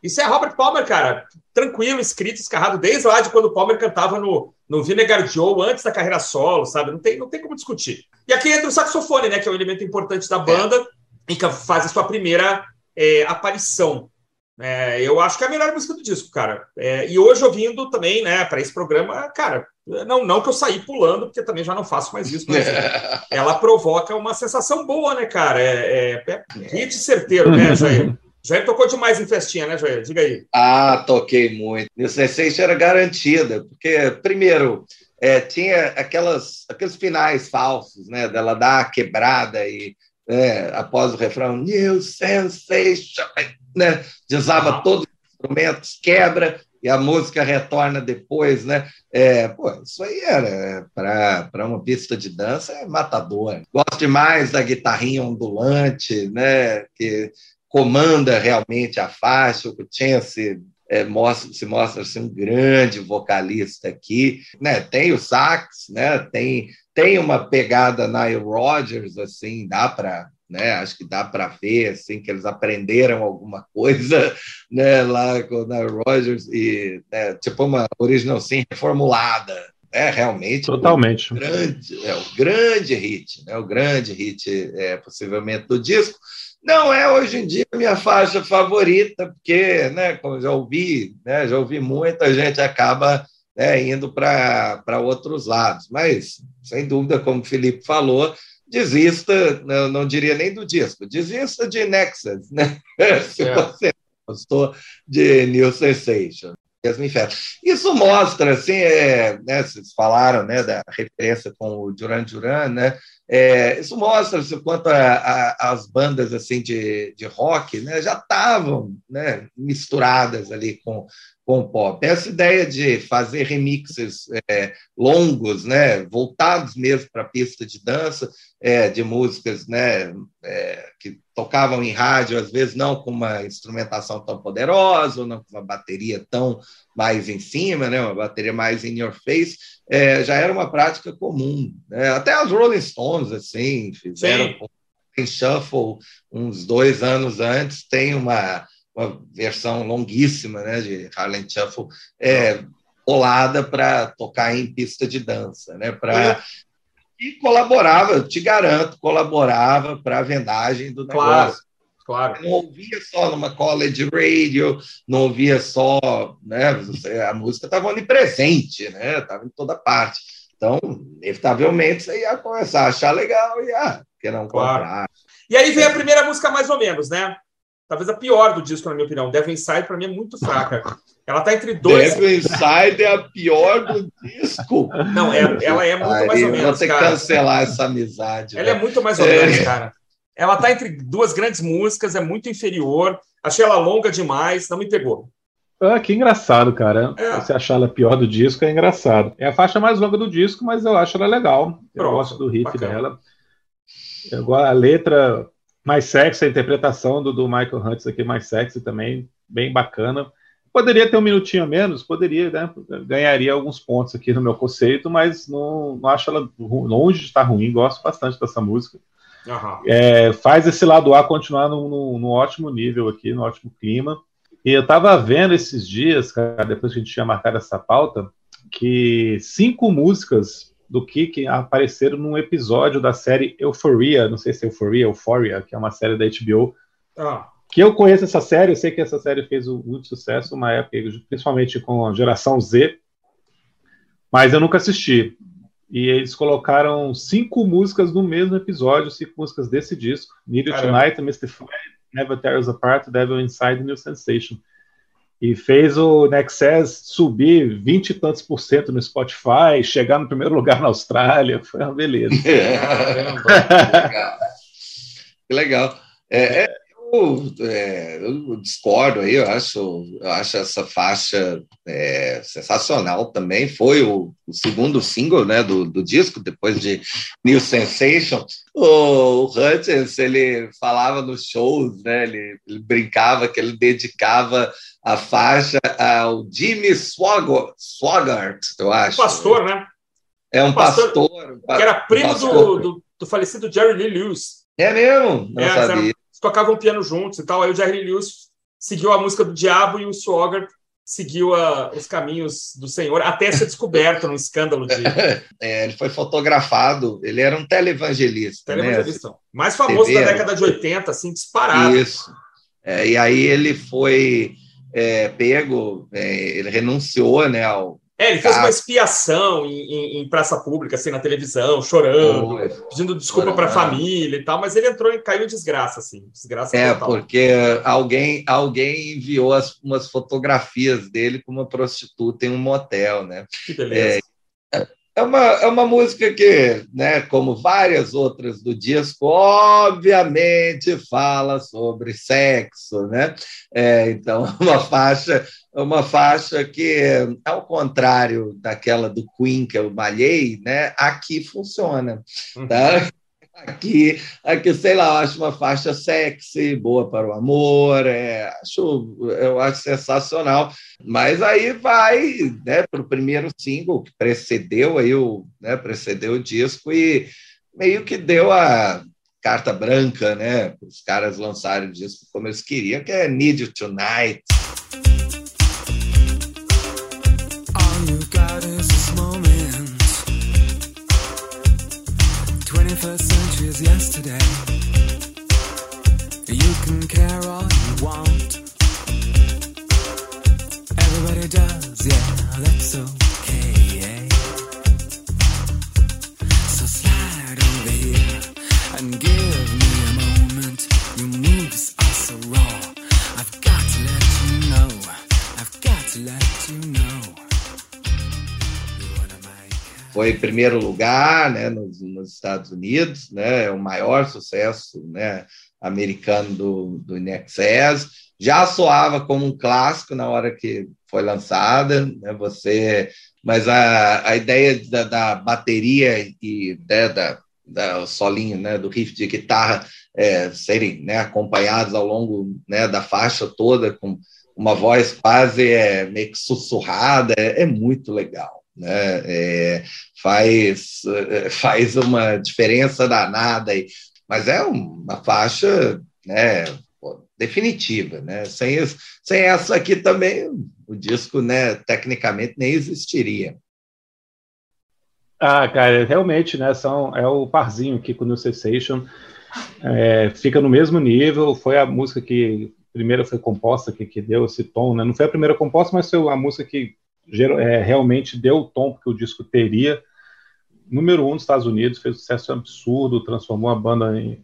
Isso é Robert Palmer, cara. Tranquilo, escrito, escarrado, desde lá de quando o Palmer cantava no, no Vinegar Joe, antes da carreira solo, sabe? Não tem, não tem como discutir. E aqui entra o saxofone, né? Que é um elemento importante da banda é. e que faz a sua primeira é, aparição. É, eu acho que é a melhor música do disco, cara. É, e hoje ouvindo também, né, para esse programa, cara, não, não que eu saí pulando, porque também já não faço mais isso, mas (laughs) ela provoca uma sensação boa, né, cara? É, é, é hit certeiro, né, Jair? (laughs) Jair tocou demais em festinha, né, Jair? Diga aí. Ah, toquei muito. New Sensation era garantida, porque, primeiro, é, tinha aquelas, aqueles finais falsos, né, dela dar a quebrada e é, após o refrão New Sensation, né? Desaba todos os instrumentos, quebra e a música retorna depois, né? É, pô, isso aí era para uma pista de dança é matador. Gosto demais da guitarrinha ondulante, né? Que comanda realmente a faixa, o Chance é, mostra, se mostra assim, um grande vocalista aqui, né? Tem o sax, né? Tem tem uma pegada Nile Rodgers, assim, dá para né? Acho que dá para ver assim que eles aprenderam alguma (laughs) coisa, né? Lá com o Nile Rodgers e né, tipo uma original sim reformulada, é realmente totalmente o grande, é o grande hit, né? O grande hit é possivelmente do disco. Não é hoje em dia minha faixa favorita, porque, né, como já ouvi, né, já ouvi muita gente acaba né, indo para outros lados. Mas, sem dúvida, como o Felipe falou, desista, não, não diria nem do disco, desista de Nexus, né? (laughs) Se é. você gostou de New Sensation. Isso mostra, assim, é, né, vocês falaram né, da referência com o Duran Duran, né? É, isso mostra assim, quanto a, a, as bandas assim de, de rock né, já estavam né, misturadas ali com, com pop. Essa ideia de fazer remixes é, longos, né, voltados mesmo para a pista de dança, é, de músicas né, é, que tocavam em rádio, às vezes não com uma instrumentação tão poderosa, não com uma bateria tão mais em cima, né, uma bateria mais in your face, é, já era uma prática comum. Né? Até as Rolling Stones assim fizeram em shuffle uns dois anos antes, tem uma, uma versão longuíssima né, de Harlem Shuffle é, colada para tocar em pista de dança, né, para e colaborava, te garanto, colaborava para a vendagem do negócio. Claro, claro. Não ouvia só numa college radio, não ouvia só, né? A música estava onipresente, né? Estava em toda parte. Então, inevitavelmente, você ia começar a achar legal e ah, que não claro. comprar. E aí vem a primeira música mais ou menos, né? talvez a pior do disco, na minha opinião. Devil Inside, para mim, é muito fraca. Ela tá entre dois. Devil Inside é a pior do disco. Não, é, ela é muito Ai, mais ou menos. Vou ter que cancelar essa amizade. Ela é né? é muito mais ou menos, é. cara. Ela tá entre duas grandes músicas, é muito inferior. Achei ela longa demais, não me pegou. Ah, que engraçado, cara. É. Você achar ela pior do disco é engraçado. É a faixa mais longa do disco, mas eu acho ela legal. Eu Pronto, gosto do riff bacana. dela. Eu, a letra mais sexy, a interpretação do, do Michael Hunts aqui mais sexy também, bem bacana. Poderia ter um minutinho a menos, poderia, né? Ganharia alguns pontos aqui no meu conceito, mas não, não acho ela longe de estar ruim, gosto bastante dessa música. Uhum. É, faz esse lado A continuar num, ótimo nível aqui, no ótimo clima. E eu estava vendo esses dias, cara, depois que a gente tinha marcado essa pauta, que cinco músicas do que apareceram num episódio da série Euphoria, não sei se é Euphoria, Euphoria, que é uma série da HBO. Ah. Que eu conheço essa série, eu sei que essa série fez muito sucesso, uma época, principalmente com a geração Z, mas eu nunca assisti. E eles colocaram cinco músicas no mesmo episódio, cinco músicas desse disco: Need You Tonight, Mystify, Never Tear Us Apart, Devil Inside, New Sensation e fez o Nexus subir 20 e tantos por cento no Spotify, chegar no primeiro lugar na Austrália, foi uma beleza. (laughs) Que legal. Que legal. É, é, eu, é, eu, discordo aí, eu acho, eu acho essa faixa é, sensacional também. Foi o, o, segundo single né, do, do disco, depois de New Sensation. O, o Hutchins, ele falava nos shows, né, ele, ele brincava que ele dedicava a faixa ao Jimmy Swaggart, eu acho. Um pastor, né? É um, pastor, pastor, Que era primo do, do, do, falecido Jerry Lee Lewis. É mesmo? Não é, sabia. Tocavam piano juntos e tal. Aí o Jerry Lewis seguiu a música do Diabo e o Swaggart seguiu a, os caminhos do Senhor até ser descoberto num escândalo de. (laughs) É, ele foi fotografado, ele era um televangelista. Né? Televangelista. Né? Mais famoso da década de 80, assim, disparado. Isso. É, e aí ele foi é, pego, é, ele renunciou né, ao. É, ele fez uma expiação em, em, em, praça pública, assim, na televisão, chorando, pedindo desculpa para a família e tal, mas ele entrou e caiu em desgraça, assim, desgraça É, total. porque alguém, alguém enviou as, umas fotografias dele com uma prostituta em um motel, né? Que beleza. É, é uma, é uma música que, né, como várias outras do disco, obviamente fala sobre sexo, né? É, então, (laughs) uma faixa, uma faixa que, ao contrário daquela do Queen que eu malhei, né, aqui funciona, tá? Aqui, aqui, sei lá, acho uma faixa sexy, boa para o amor, é, acho, eu acho sensacional. Mas aí vai né, para o primeiro single que precedeu aí o, né, precedeu o disco e meio que deu a carta branca, né, os caras lançarem o disco como eles queriam, que é Need You Tonight. Yesterday. Foi primeiro lugar né, nos, nos, Estados Unidos, né, é o maior sucesso né, americano do, do Inexcess. Já soava como um clássico na hora que foi lançada, né, você, mas a, a ideia da, da bateria e né, da, da solinho, né, do riff de guitarra é, serem né, acompanhados ao longo né, da faixa toda com uma voz quase é, meio que sussurrada, é, é muito legal né? É, faz, é, faz uma diferença danada, mas é uma faixa né, definitiva. Né? Sem, sem essa aqui também o disco né, tecnicamente nem existiria. Ah, cara, realmente, né? São, é o parzinho aqui com o New Sensation. É, fica no mesmo nível. Foi a música que primeiro foi composta, que, que deu esse tom, né? Não foi a primeira composta, mas foi a música que é, realmente deu o tom que o disco teria. Número um nos Estados Unidos, fez um sucesso absurdo, transformou a banda em.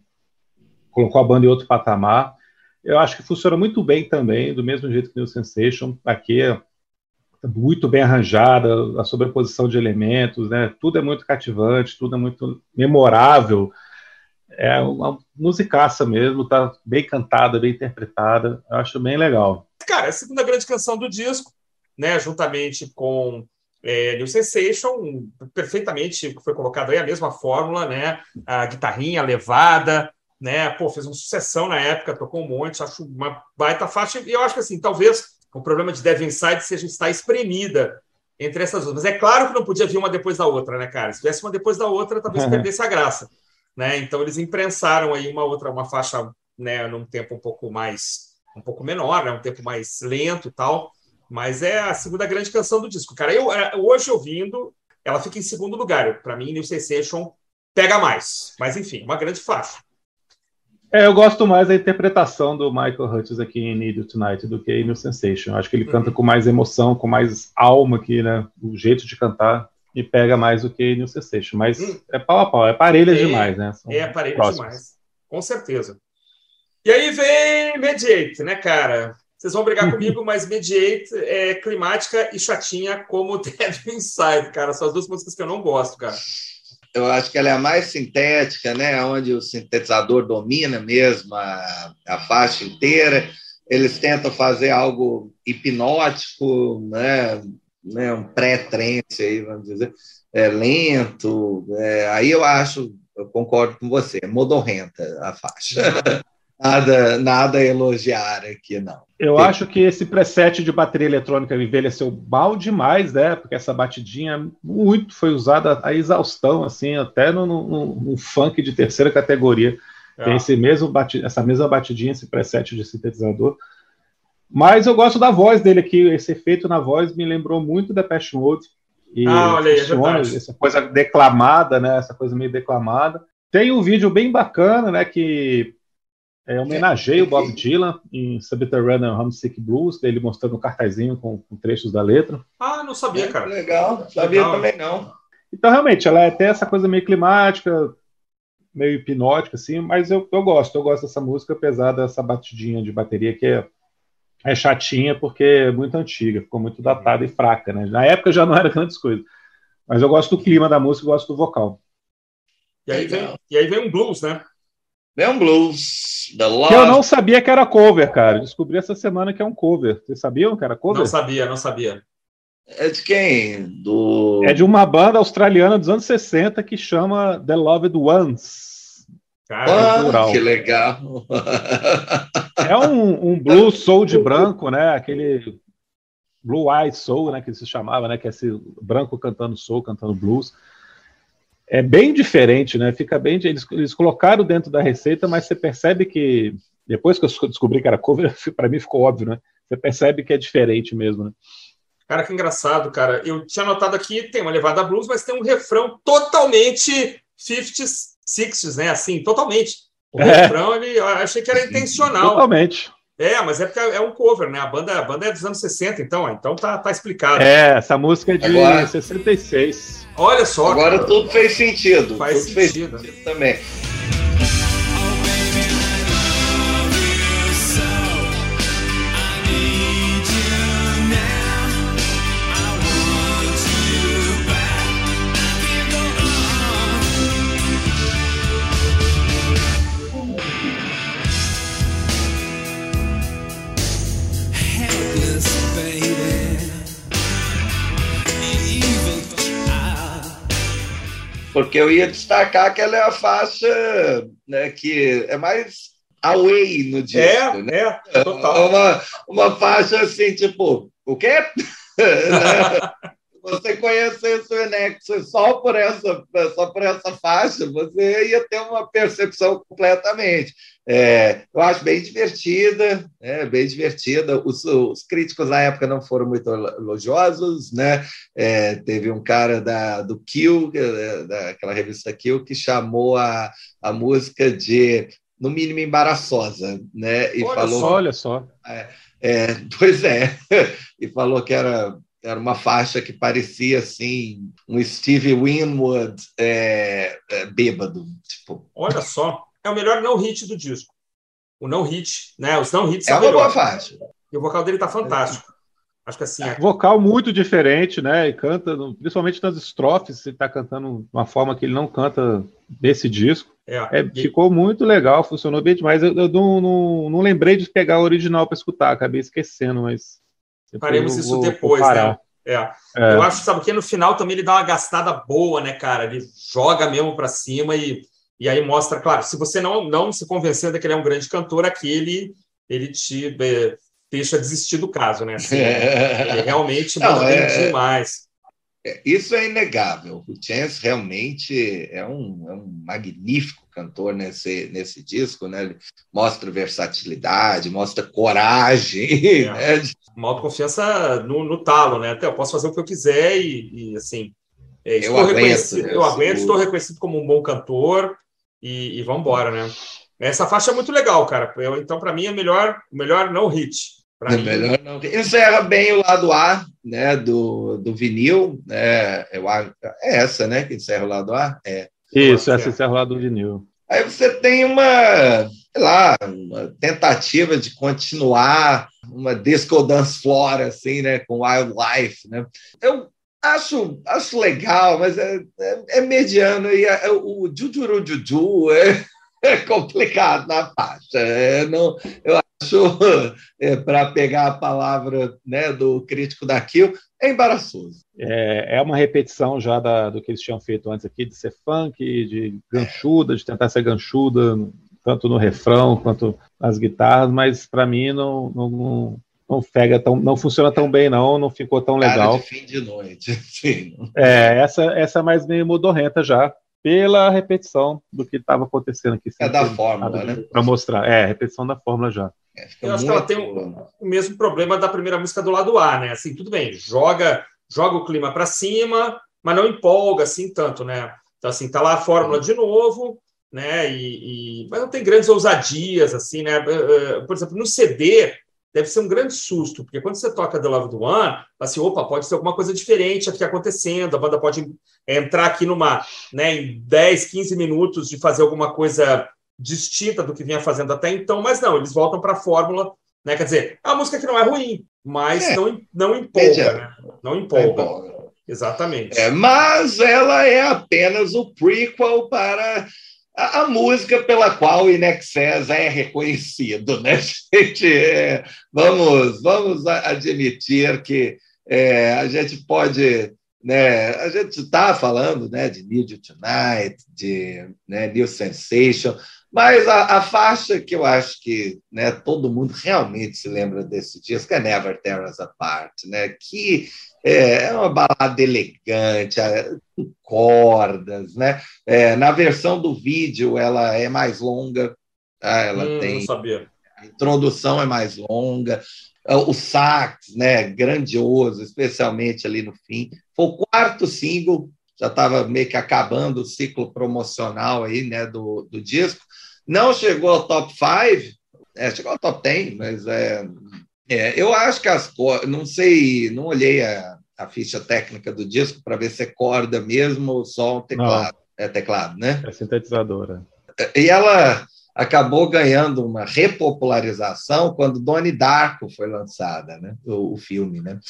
colocou a banda em outro patamar. Eu acho que funciona muito bem também, do mesmo jeito que New Sensation. Aqui é muito bem arranjada, a sobreposição de elementos, né? Tudo é muito cativante, tudo é muito memorável. É uma musicaça mesmo, tá bem cantada, bem interpretada. Eu acho bem legal. Cara, é a segunda grande canção do disco né, juntamente com é, New Sensation, perfeitamente foi colocado aí a mesma fórmula, né, a guitarrinha levada, né, pô, fez uma sucessão na época, tocou um monte, acho uma baita faixa, e eu acho que assim, talvez o problema de Devil Inside seja estar espremida entre essas duas, mas é claro que não podia vir uma depois da outra, né, cara, se tivesse uma depois da outra, talvez uhum. perdesse a graça, né, então eles imprensaram aí uma outra, uma faixa, né, num tempo um pouco mais, um pouco menor, né, um tempo mais lento e tal, mas é a segunda grande canção do disco. Cara, eu é, hoje ouvindo, ela fica em segundo lugar. Para mim, New Sensation pega mais. Mas enfim, uma grande faixa. É, eu gosto mais da interpretação do Michael Hutchins aqui em Need You Tonight do que em New Sensation. Acho que ele uhum. canta com mais emoção, com mais alma aqui, né? O jeito de cantar me pega mais do que New Sensation. Mas hum. é pau a pau, é parelha é, demais, né? São é parelha demais. Com certeza. E aí vem Mediate, né, cara? Vocês vão brigar comigo, mas Mediate é climática e chatinha como Dead (laughs) Inside, cara. São as duas músicas que eu não gosto, cara. Eu acho que ela é a mais sintética, né? Onde o sintetizador domina mesmo a, a faixa inteira. Eles tentam fazer algo hipnótico, né? né? Um pré-trance aí, vamos dizer, é, lento. É, aí eu acho, eu concordo com você, é modorrenta a faixa. (laughs) nada, nada a elogiar aqui, não. Eu Tem. acho que esse preset de bateria eletrônica envelheceu mal demais, né? Porque essa batidinha muito foi usada a exaustão, assim, até no, no, no funk de terceira categoria. É. Tem esse mesmo essa mesma batidinha, esse preset de sintetizador. Mas eu gosto da voz dele aqui, esse efeito na voz me lembrou muito da Passion Mode. E ah, olha aí, é essa coisa declamada, né? Essa coisa meio declamada. Tem um vídeo bem bacana, né? Que é, homenageia o Bob Dylan em Subterranean Homesick Blues, dele mostrando um cartazinho com, com, trechos da letra. Ah, não sabia, é, cara. Legal, sabia legal. também não. Então, realmente, ela é até essa coisa meio climática, meio hipnótica, assim, mas eu, eu gosto, eu gosto dessa música, apesar dessa batidinha de bateria que é, é chatinha, porque é muito antiga, ficou muito datada e fraca, né? Na época já não era grandes coisas. Mas eu gosto do clima da música, eu gosto do vocal. E aí vem, e aí vem um blues, né? Vem um blues. The Love. Eu não sabia que era cover, cara. Descobri essa semana que é um cover. Vocês sabiam que era cover? Não sabia, não sabia. É de quem? Do... É de uma banda australiana dos anos 60 que chama The Loved Ones. Cara, ah, que legal! É um, um blues soul de branco, né? Aquele blue eyed soul, né? Que se chamava, né? Que é esse branco cantando soul, cantando blues. É bem diferente, né? Fica bem. Eles, eles colocaram dentro da receita, mas você percebe que depois que eu descobri que era cover, (laughs) para mim ficou óbvio, né? Você percebe que é diferente mesmo, né? Cara, que engraçado, cara. Eu tinha notado aqui, tem uma levada blues, mas tem um refrão totalmente 50s, 60s, né? Assim, totalmente. O é. refrão, ele, eu achei que era intencional. Totalmente. É, mas é porque é um cover, né? A banda, a banda é dos anos 60, então, então tá, tá explicado. É, essa música é de Agora, 66. Olha só. Agora cara. tudo fez sentido. Faz tudo sentido. Fez sentido também. Porque eu ia destacar que ela é a faixa né, que é mais away no disco. É, né? é, total. Uma, uma faixa assim, tipo, o quê? (laughs) né? Você conhecesse o Enexo só por essa só por essa faixa, você ia ter uma percepção completamente. É, eu acho bem divertida, é, bem divertida. Os, os, críticos na época não foram muito elogiosos, né? É, teve um cara da, do Kill, é, daquela revista Kill, que chamou a, a música de no mínimo embaraçosa, né? E olha falou, só, olha só. É, é, pois é, (laughs) e falou que era era uma faixa que parecia assim um Steve Winwood é, é, bêbado, tipo. Olha só, é o melhor não hit do disco. O não hit, né? Os não hits é uma boa faixa. E o vocal dele tá fantástico. Acho que assim. É... Vocal muito diferente, né? E canta, principalmente nas estrofes, ele tá cantando de uma forma que ele não canta nesse disco. É, é, ficou muito legal, funcionou bem demais. Eu, eu não, não, não, lembrei de pegar o original para escutar, acabei esquecendo, mas Faremos isso vou, depois, vou né? É. é. Eu acho, sabe, que no final também ele dá uma gastada boa, né, cara? Ele joga mesmo para cima e, e aí mostra, claro, se você não, não se convencer de que ele é um grande cantor, aqui ele, ele te é, deixa desistir do caso, né? Assim, (laughs) ele realmente manda não, é... demais. É, isso é inegável. O Chance realmente é um, é um magnífico cantor nesse, nesse disco, né? Ele mostra versatilidade, mostra coragem. É. (laughs) Né? Uma autoconfiança no, no talo, né? Até eu posso fazer o que eu quiser e, e assim. É, eu aguento, eu aguento, estou reconhecido como um bom cantor e, e vamos embora, né? Essa faixa é muito legal, cara. Eu, então, para mim, é melhor, melhor não hit. É mim. melhor não. Encerra bem o lado A né, do, do vinil. Né, eu, é essa, né? Que encerra o lado A? É. Isso, essa encerra o lado do vinil. Aí você tem uma, sei lá, uma tentativa de continuar uma disco dance floor, assim, né? Com wildlife, né? Eu acho, acho legal, mas é, é, é mediano. E é, o Jujuru Juju é, (laughs) é complicado na faixa. É, não, eu (laughs) é, para pegar a palavra né, do crítico da Kill, é embaraçoso. É, é uma repetição já da, do que eles tinham feito antes aqui, de ser funk, de ganchuda, de tentar ser ganchuda, tanto no refrão quanto nas guitarras, mas para mim não, não, não, pega tão, não funciona tão bem, não, não ficou tão Cara legal. de fim de noite. (laughs) Sim. É, essa, essa é mais meio modorrenta já, pela repetição do que estava acontecendo aqui. É da fórmula, né? Para mostrar. É, repetição da fórmula já. É, eu acho que ela tem o, o, mesmo problema da primeira música do lado A, né? Assim, tudo bem, joga, joga o clima para cima, mas não empolga assim tanto, né? Então, assim, tá lá a fórmula de novo, né? E, e, mas não tem grandes ousadias, assim, né? Eh, eh, por exemplo, no CD deve ser um grande susto, porque quando você toca The Love do One, assim, opa, pode ser alguma coisa diferente aqui acontecendo, a banda pode entrar aqui numa, né, em 10, 15 minutos de fazer alguma coisa distinta do que vinha fazendo até então, mas não, eles voltam para a fórmula, né? Quer dizer, uma música que não é ruim, mas é. não, não empolga, né? Não empolga. Exatamente. É, mas ela é apenas o prequel para a, a música pela qual o Inexcess é reconhecido, né, (laughs) gente? É, vamos, vamos admitir que é, a gente pode né? A gente está falando né, de You Tonight, de né, New Sensation, mas a, a, faixa que eu acho que né, todo mundo realmente se lembra desse disco é Never Tear Us Apart, né? que é, é uma balada elegante, com cordas. Né? É, na versão do vídeo, ela é mais longa, tá? ela hum, tem. A introdução é mais longa, o sax, né, grandioso, especialmente ali no fim. Foi o quarto single, já estava meio que acabando o ciclo promocional aí, né, do, do disco. Não chegou ao top 5, é, chegou ao top 10, mas é, é, eu acho que as não sei, não olhei a, a ficha técnica do disco para ver se é corda mesmo ou só um teclado. Não. É teclado, né? É sintetizadora. E ela acabou ganhando uma repopularização quando Donnie Darko foi lançada, né? O, o filme, né?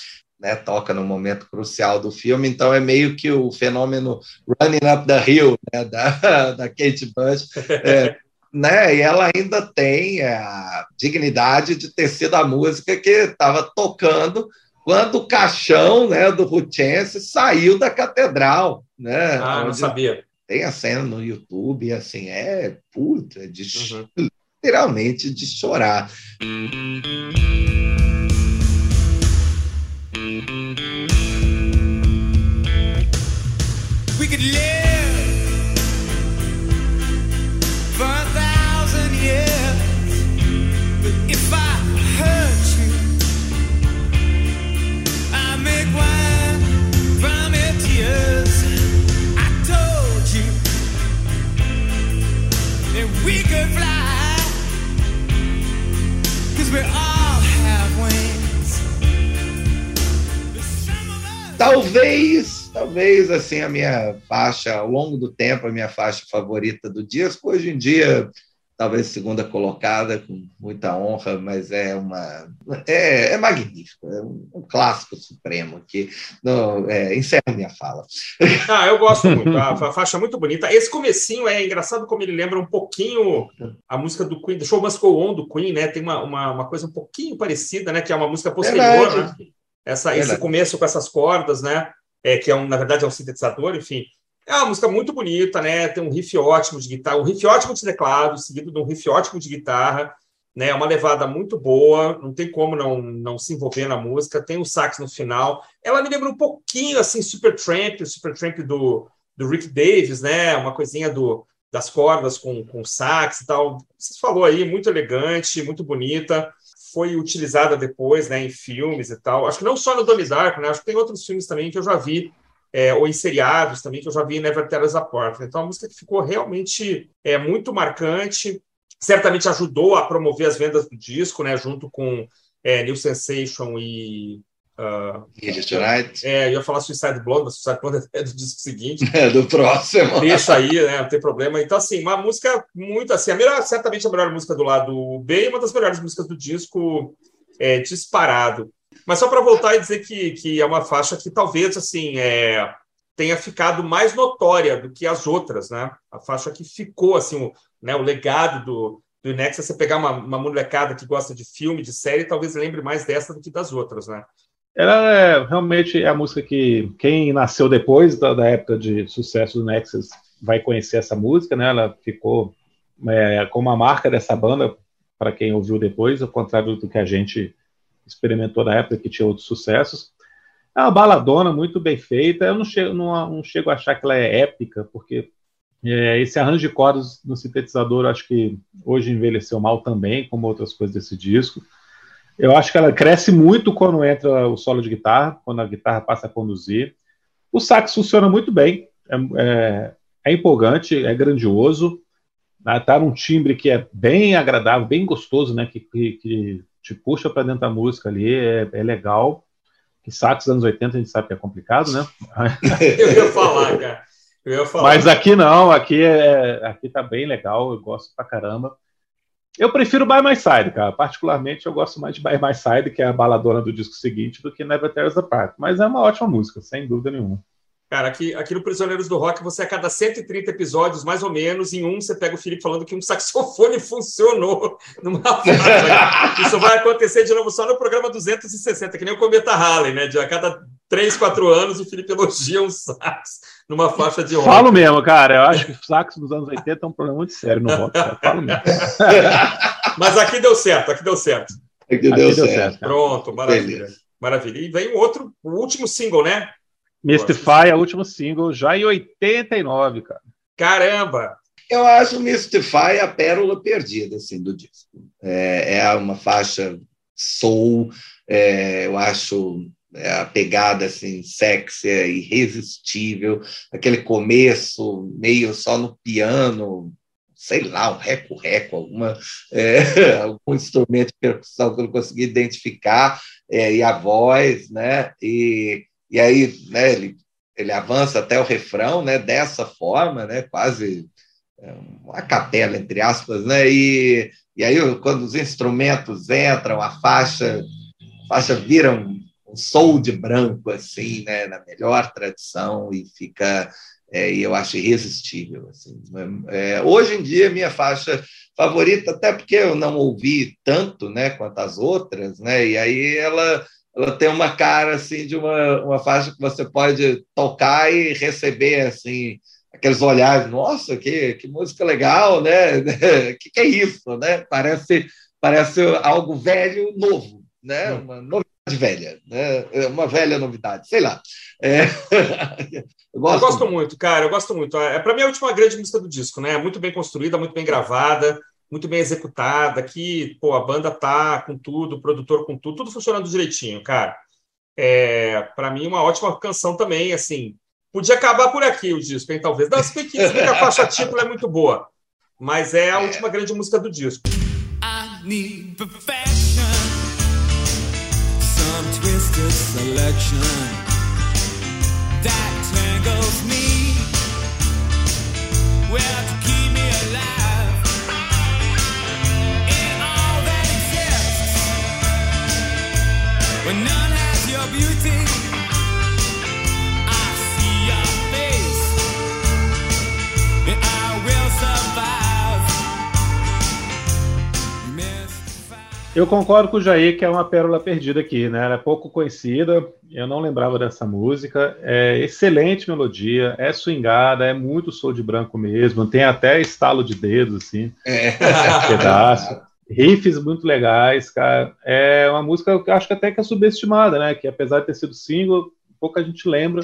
Né? Toca no momento crucial do filme, então é meio que o fenômeno Running Up the Hill, né? Da, (laughs) da Kate Bush. É, né? E ela ainda tem a dignidade de ter sido a música que estava tocando quando o caixão né, do Ruchense saiu da catedral. Né, ah, não sabia. Tem a cena no YouTube, assim, é puta, de, uhum. literalmente de chorar. Could live for a thousand years, but if I hurt you, I make wine from your tears. I told you that we could fly. Cause we all have wings. Talvez, talvez assim a minha faixa, ao longo do tempo, a minha faixa favorita do disco. Hoje em dia, talvez segunda colocada, com muita honra, mas é uma é, é magnífico, é um, um, clássico supremo que não, é, encerra minha fala. (laughs) Ah, eu gosto muito, a, a, faixa é muito bonita. Esse comecinho é engraçado como ele lembra um pouquinho a música do Queen, Show Must Go On do Queen, né? Tem uma, uma, uma coisa um pouquinho parecida, né? Que é uma música posterior, né? Essa, esse começo com essas cordas, né? É, que é um, na verdade é um sintetizador, enfim. É uma música muito bonita, né? Tem um riff ótimo de guitarra, um riff ótimo de teclado, seguido de um riff ótimo de guitarra, né? É uma levada muito boa, não tem como não, não se envolver na música. Tem o um sax no final. Ela me lembra um pouquinho assim Super Tramp, Super Tramp do, do Rick Davis, né? Uma coisinha do, das cordas com, com sax e tal. Você falou aí, muito elegante, muito bonita. Foi utilizada depois, né, em filmes e tal. Acho que não só no Donnie Darko, né? Acho que tem outros filmes também que eu já vi é, ou em seriados também, que eu já vi Never Tell Us Apart. Então, é uma música que ficou realmente é, muito marcante, certamente ajudou a promover as vendas do disco, né, junto com é, New Sensation e... Uh, é, eu ia falar Suicide Blonde, mas Suicide Blonde é do disco seguinte. (laughs) É, do próximo. Deixa aí, né, não tem problema. Então, assim, uma música muito assim, a melhor, certamente a melhor música do lado B e uma das melhores músicas do disco é, disparado. Mas só para voltar e dizer que, que é uma faixa que talvez assim é, tenha ficado mais notória do que as outras, né? A faixa que ficou assim, o, né, o legado do, do Inex, você pegar uma, uma molecada que gosta de filme, de série, talvez lembre mais dessa do que das outras, né? Ela é realmente é a música que quem nasceu depois da, da época de sucesso do Nexus vai conhecer essa música, né? Ela ficou é, como a marca dessa banda para quem ouviu depois, ao contrário do que a gente experimentou na época que tinha outros sucessos. É uma baladona muito bem feita. Eu não chego, não, não chego a achar que ela é épica, porque é, esse arranjo de cordas no sintetizador, acho que hoje envelheceu mal também, como outras coisas desse disco. Eu acho que ela cresce muito quando entra o solo de guitarra, quando a guitarra passa a conduzir. O sax funciona muito bem, é, é, é empolgante, é grandioso, né? tá num timbre que é bem agradável, bem gostoso, né? Que, que, que te puxa para dentro da música ali, é, é legal. Que sax anos 80 a gente sabe que é complicado, né? (laughs) eu ia falar, cara. Eu ia falar. Mas aqui não, aqui é, aqui tá bem legal, eu gosto pra caramba. Eu prefiro By My Side, cara. Particularmente, eu gosto mais de By My Side, que é a baladona do disco seguinte, do que Never Tear Us Apart. Mas é uma ótima música, sem dúvida nenhuma. Cara, aqui, aqui no Prisioneiros do Rock, você a cada 130 episódios, mais ou menos, em um você pega o Felipe falando que um (laughs) saxofone funcionou numa Isso vai acontecer de novo só no programa 260, que nem o Cometa Halley, né? De a cada 3, 4 anos, o Felipe elogia um sax numa faixa de rock. Falo mesmo, cara. Eu acho que o sax dos anos 80 é um problema muito sério no rock. Cara. Falo mesmo. (laughs) Mas aqui deu certo, aqui deu certo. Aqui, aqui deu, certo. certo Pronto, maravilha. Beleza. Maravilha. E vem o outro, o último single, né? Mystify é o último single, já em 89, cara. Caramba! Eu acho Mystify a pérola perdida assim, do disco. É, é uma faixa soul, é, eu acho a pegada assim, sexy, é irresistível, aquele começo meio só no piano, sei lá, um reco-reco, alguma, é, (laughs) algum instrumento de percussão que eu não consegui identificar, é, e a voz, né? E, e aí né, ele, ele avança até o refrão né, dessa forma, né, quase é, uma capela, entre aspas, né? E, e aí, quando os instrumentos entram, a faixa, a faixa vira um, um soul de branco, assim, né? Na melhor tradição, e fica, é, eu acho irresistível. Assim. É, hoje em dia, minha faixa favorita, até porque eu não ouvi tanto, né, quanto as outras, né? E aí ela ela tem uma cara assim de uma, uma faixa que você pode tocar e receber assim aqueles olhares, nossa, que, que música legal, né? (laughs) que, que é isso, né? Parece, parece algo velho, novo, né? Hum. Uma novidade velha, né? É uma velha novidade, sei lá. É... (laughs) eu, gosto... eu, gosto... muito, cara, eu gosto muito. É para mim a última grande música do disco, né? Muito bem construída, muito bem gravada, muito bem executada. Que pô, a banda tá com tudo, o produtor com tudo, tudo funcionando direitinho, cara. É, para mim uma ótima canção também, assim Podia acabar por aqui o disco, hein, talvez. Não, se bem que, a faixa título é muito boa. Mas é a última grande música do disco. I need perfection, some twisted selection that tangles me. Well, to keep me alive in all that exists. When none has your beauty. Eu concordo com o Jair que é uma pérola perdida aqui, né? Ela é pouco conhecida, eu não lembrava dessa música. É excelente melodia, é swingada, é muito soul de branco mesmo, tem até estalo de dedos, assim, é. pedaço. Riffs muito legais, cara. É uma música que eu acho que até que é subestimada, né? Que apesar de ter sido single, pouca gente lembra.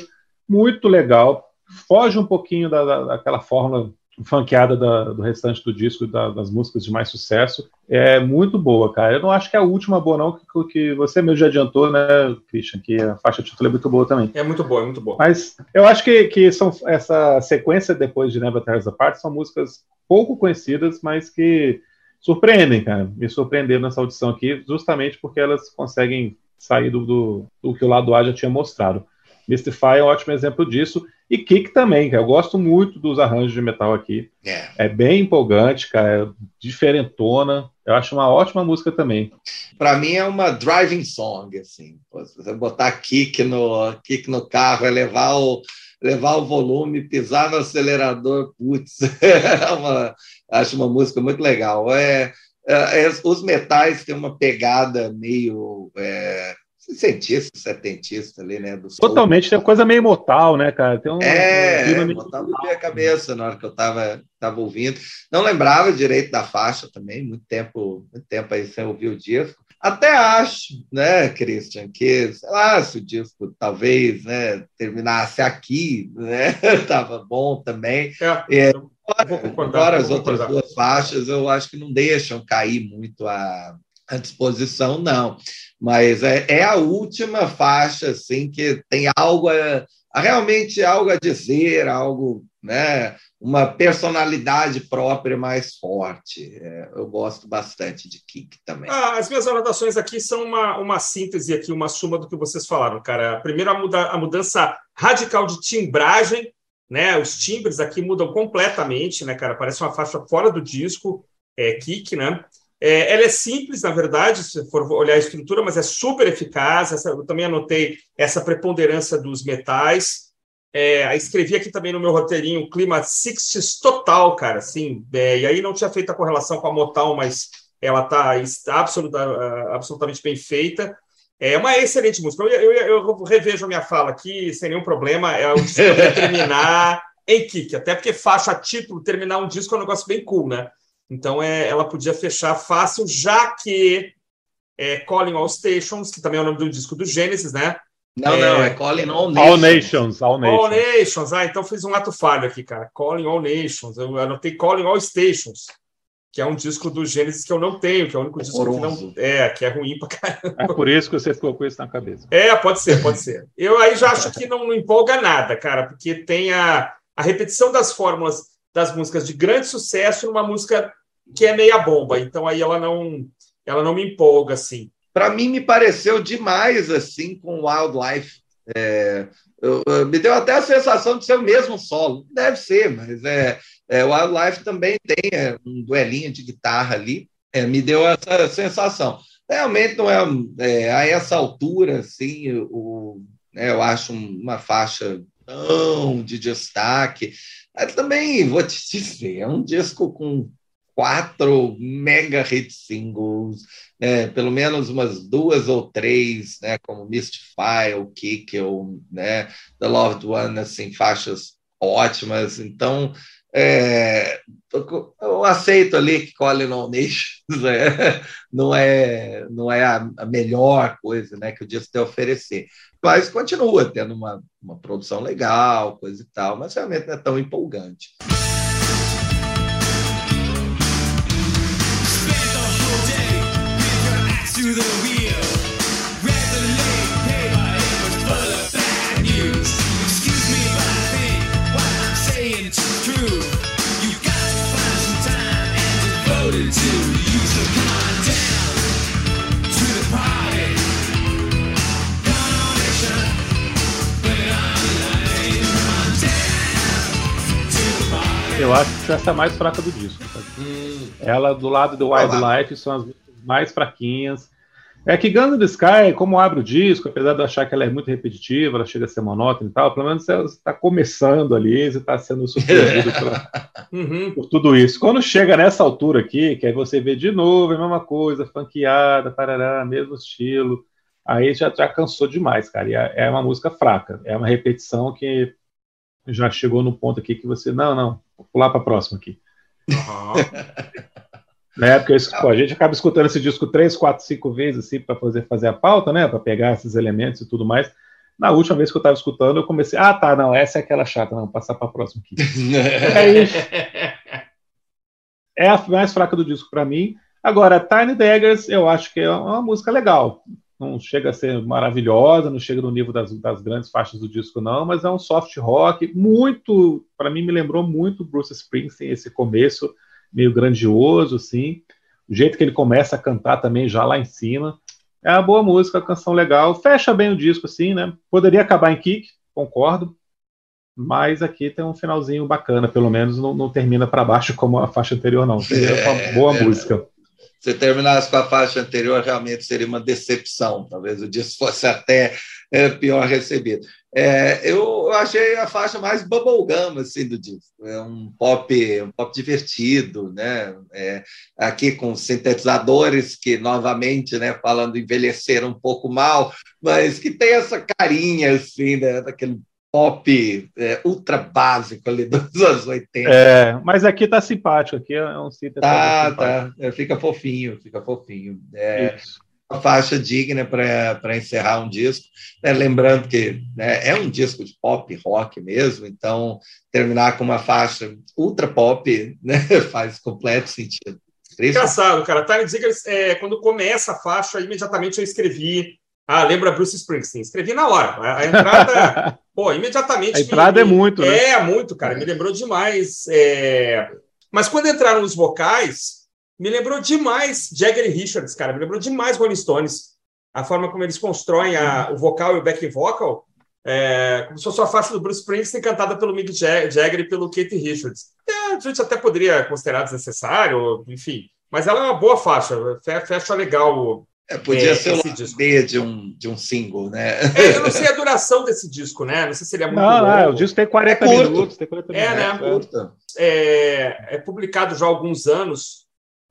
Muito legal. Foge um pouquinho da, da, daquela fórmula funkeada da, do restante do disco, da, das músicas de mais sucesso, é muito boa, cara. Eu não acho que é a última boa, não, que, que você mesmo já adiantou, né, Christian, que a faixa título é muito boa também. É muito boa, é muito boa. Mas eu acho que, que são, essa sequência depois de Never Tears Apart são músicas pouco conhecidas, mas que surpreendem, cara. Me surpreenderam nessa audição aqui, justamente porque elas conseguem sair do, do, do que o lado A já tinha mostrado. Mystify é um ótimo exemplo disso. E Kick também, cara. Eu gosto muito dos arranjos de metal aqui. É, é bem empolgante, cara. É diferentona. Eu acho uma ótima música também. Para mim é uma driving song, assim. Se você botar kick no, kick no carro, é levar o, levar o volume, pisar no acelerador, putz, (laughs) é uma, acho uma música muito legal. É, é, é os metais têm uma pegada meio cientista, setentista ali, né? Do Totalmente, tem uma coisa meio mortal, né, cara? Tem um, é, um mortal na minha cabeça na hora que eu tava, tava ouvindo. Não lembrava direito da faixa também, muito tempo, muito tempo aí sem ouvir o disco. Até acho, né, Christian, que, sei lá, se o disco talvez né, terminasse aqui, né, (laughs) tava bom também. É, é, agora, as outras duas faixas eu acho que não deixam cair muito a, a disposição, não mas é, é a última faixa assim que tem algo a, a, realmente algo a dizer, algo, né, uma personalidade própria mais forte. É, eu gosto bastante de Kick também. Ah, as minhas anotações aqui são uma, uma síntese aqui, uma suma do que vocês falaram, cara. Primeiro a, muda, a mudança radical de timbragem, né? Os timbres aqui mudam completamente, né, cara? Parece uma faixa fora do disco, é Kick, né? É, ela é simples, na verdade, se for olhar a estrutura, mas é super eficaz. Essa, eu também anotei essa preponderância dos metais. É, escrevi aqui também no meu roteirinho o clima 60 total, cara. Assim, é, e aí não tinha feito a correlação com a Motown, mas ela está absoluta, absolutamente bem feita. É uma excelente música. Eu, eu, eu revejo a minha fala aqui sem nenhum problema. É o disco terminar (laughs) em kick, até porque faixa título, terminar um disco é um negócio bem cool, né? Então é, ela podia fechar fácil, já que é Calling All Stations, que também é o nome do disco do Gênesis, né? Não, é... não, é Calling All Nations. All Nations, All Nations. All Nations, ah, então fiz um ato falho aqui, cara. Calling All Nations, eu anotei Calling All Stations, que é um disco do Gênesis que eu não tenho, que é o único disco que não. É, que é ruim pra caramba. É por isso que você ficou com isso na cabeça. É, pode ser, pode ser. Eu aí já acho que não, não empolga nada, cara, porque tem a, a repetição das fórmulas das músicas de grande sucesso numa música que é meia bomba. Então aí ela não, ela não me empolga assim. Para mim me pareceu demais assim com Wildlife. É, eu, eu, me deu até a sensação de ser o mesmo solo. Deve ser, mas é, é, Wildlife também tem é, um duelinho de guitarra ali. É, me deu essa sensação. Realmente não é, é a essa altura, assim, o, né, eu acho uma faixa tão de destaque. Mas também vou te (laughs) dizer, é um disco com quatro mega hit singles, né, pelo menos umas duas ou três, né, como Mystify, o o, né, The Loved One, assim, faixas ótimas. Então, é, eu aceito ali que Colin on Nations é, não é, não é a, a, melhor coisa né, que o disco tem a oferecer, mas continua tendo uma, uma produção legal, coisa e tal, mas realmente não é tão empolgante. Eu acho que essa é a mais fraca do disco. Hum. Ela, do lado do Wildlife, são as mais fraquinhas. É que Guns the Sky, como abre o disco, apesar de eu achar que ela é muito repetitiva, ela chega a ser monótona e tal, pelo menos você está começando ali, você está sendo surpreendido (laughs) uhum. por tudo isso. Quando chega nessa altura aqui, que aí você vê de novo a mesma coisa, funkeada, parará, mesmo estilo, aí já, já cansou demais, cara. E é, é uma música fraca, é uma repetição que já chegou no ponto aqui que você, não, não, vou pular para a próxima aqui. Uhum. (laughs) né, porque pô, a gente acaba escutando esse disco três, quatro, cinco vezes assim para fazer, fazer a pauta, né, para pegar esses elementos e tudo mais. Na última vez que eu estava escutando, eu comecei, ah, tá, não, essa é aquela chata, não, vou passar para a próxima aqui. (laughs) é a mais fraca do disco para mim. Agora, Tiny Daggers, eu acho que é uma música legal não chega a ser maravilhosa, não chega no nível das, das grandes faixas do disco, não, mas é um soft rock muito, para mim, me lembrou muito Bruce Springsteen, esse começo meio grandioso, assim, o jeito que ele começa a cantar também já lá em cima. É uma boa música, canção legal, fecha bem o disco, assim, né? Poderia acabar em kick, concordo, mas aqui tem um finalzinho bacana, pelo menos não, não termina para baixo como a faixa anterior, não. Seria uma boa é, música se terminasse com a faixa anterior, realmente seria uma decepção. Talvez o disco fosse até é, pior recebido. É, eu achei a faixa mais bubblegum assim, do disco. É um pop, um pop divertido, né? É, aqui com sintetizadores que, novamente, né, falando envelheceram um pouco mal, mas que tem essa carinha assim, né, daquele pop é, ultra básico ali dos anos 80. É, mas aqui tá simpático, aqui é um sítio. Tá, tá, é, fica fofinho, fica fofinho. É Isso. Uma faixa digna para encerrar um disco. Né? Lembrando que né, é um disco de pop rock mesmo, então terminar com uma faixa ultra pop né, (laughs) faz completo sentido. Engraçado, cara. Tiny Ziggers, é, quando começa a faixa, imediatamente eu escrevi ah, lembra Bruce Springsteen. Escrevi na hora. A entrada, (laughs) pô, imediatamente. A entrada é me, é muito, né? É, muito, cara. Me lembrou demais. É... Mas quando entraram os vocais, me lembrou demais Jagger e Richards, cara. Me lembrou demais Rolling Stones. A forma como eles constroem a, o vocal e o back vocal, é, como se fosse uma faixa do Bruce Springsteen cantada pelo Mick Jagger e pelo Kate Richards. É, a gente até poderia considerar desnecessário, enfim. Mas ela é uma boa faixa, fecha legal é, podia é, ser o lado B de um, de um single, né? É, eu não sei a duração desse disco, né? Não sei se ele é muito não, longo. Não, o disco tem 40 é minutos. Tem 40 é, minutos, né? É, é, é publicado já há alguns anos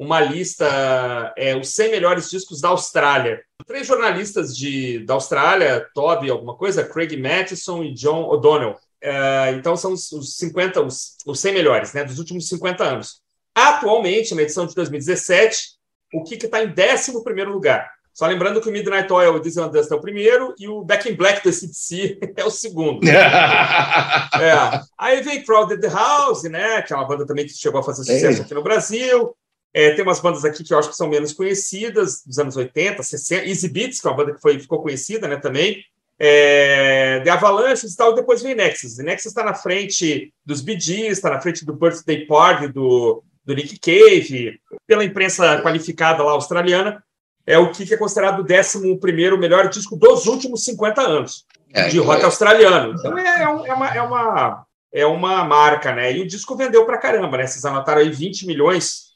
uma lista, é, os 100 melhores discos da Austrália. Três jornalistas de, da Austrália, Toby alguma coisa, Craig Matheson e John O'Donnell. É, então são os, os 50, os, os 100 melhores, né, dos últimos 50 anos. Atualmente, na edição de 2017, o Kik está em 11 lugar. Só lembrando que o Midnight Oil, o Diesel Dust é o primeiro e o Back in Black do CDC (laughs) é o segundo. (laughs) é. Aí vem Crowded House, né? Que é uma banda também que chegou a fazer sucesso aqui no Brasil. É, tem umas bandas aqui que eu acho que são menos conhecidas, dos anos 80, 60. Easy Beats, que é uma banda que foi, ficou conhecida né, também. É, The Avalanches e tal, depois vem Nexus. E Nexus está na frente dos Bee Gees, está na frente do Birthday Party do, do Nick Cave, pela imprensa qualificada lá australiana é o que é considerado o 11 melhor disco dos últimos 50 anos é, de rock é. australiano. Então é, é, é, uma, é, uma, é uma marca, né? E o disco vendeu pra caramba, né? Vocês anotaram aí 20 milhões,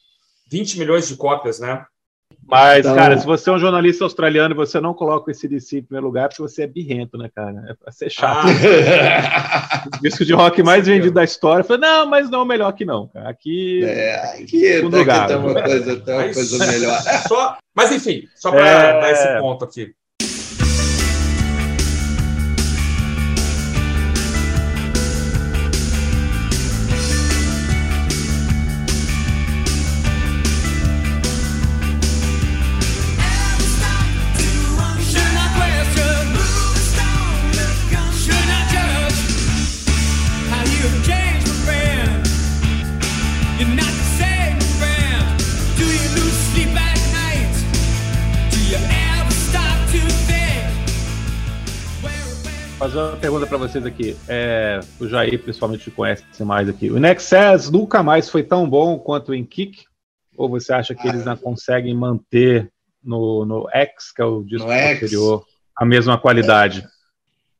20 milhões de cópias, né? Mas, então... cara, se você é um jornalista australiano e você não coloca esse DC em primeiro lugar, é porque você é birrento, né, cara? É pra ser chato. Ah. (laughs) o disco de rock mais vendido da história. Falei, não, mas não, melhor que não. Aqui. É, aqui, lugar. tem uma coisa, tem uma coisa melhor. (laughs) Só, mas, enfim, só para é... dar esse ponto aqui. Pergunta para vocês aqui. É, o Jair, principalmente, conhece mais aqui. O Nexus nunca mais foi tão bom quanto em Kick? Ou você acha que eles não conseguem manter no, no X, que é o disco anterior, a mesma qualidade?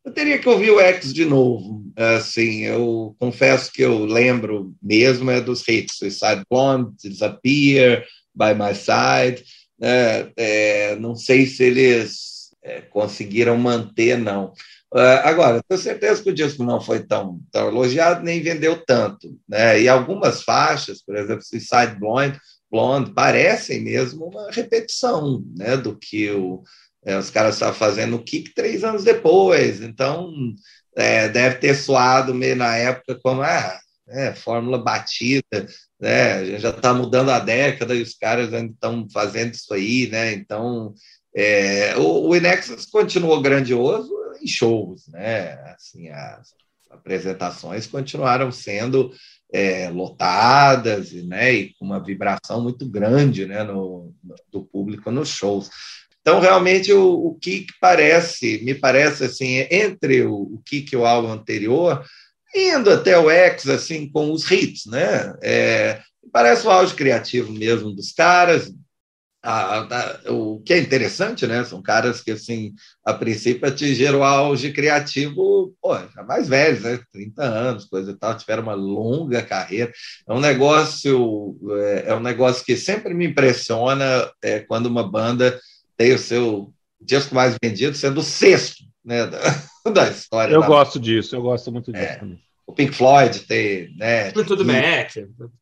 Eu teria que ouvir o X de novo. Assim, eu confesso que eu lembro mesmo é dos hits, Suicide Blonde, Disappear, By My Side. É, é, não sei se eles é, conseguiram manter, não. Uh, agora, tenho certeza que o disco não foi tão, tão elogiado, nem vendeu tanto. Né? E algumas faixas, por exemplo, Suicide Blonde, Blonde parecem mesmo uma repetição né, do que o, é, os caras estavam fazendo no Kick três anos depois. Então, é, deve ter soado meio na época como ah, é, fórmula batida, né? a gente já está mudando a década e os caras ainda estão fazendo isso aí. Né? Então, é, o, o Inexus continuou grandioso, em shows, né? Assim, as apresentações continuaram sendo é, lotadas né, e com uma vibração muito grande né, no, no, do público nos shows. Então, realmente, o, o parece, me parece assim, entre o, o Kik e o álbum anterior, indo até o X, assim, com os hits, né? É, parece o auge criativo mesmo dos caras, a, a, o que é interessante, né? São caras que, assim, a princípio atingiram o auge criativo, pô, já mais velhos, né? 30 anos, coisa e tal, tiveram uma longa carreira. É um negócio, é, é um negócio que sempre me impressiona é, quando uma banda tem o seu disco mais vendido sendo o sexto, né? (laughs) Da, da história. Eu da gosto disso, eu gosto muito disso é. também o Pink Floyd tem, né? Tudo Mac,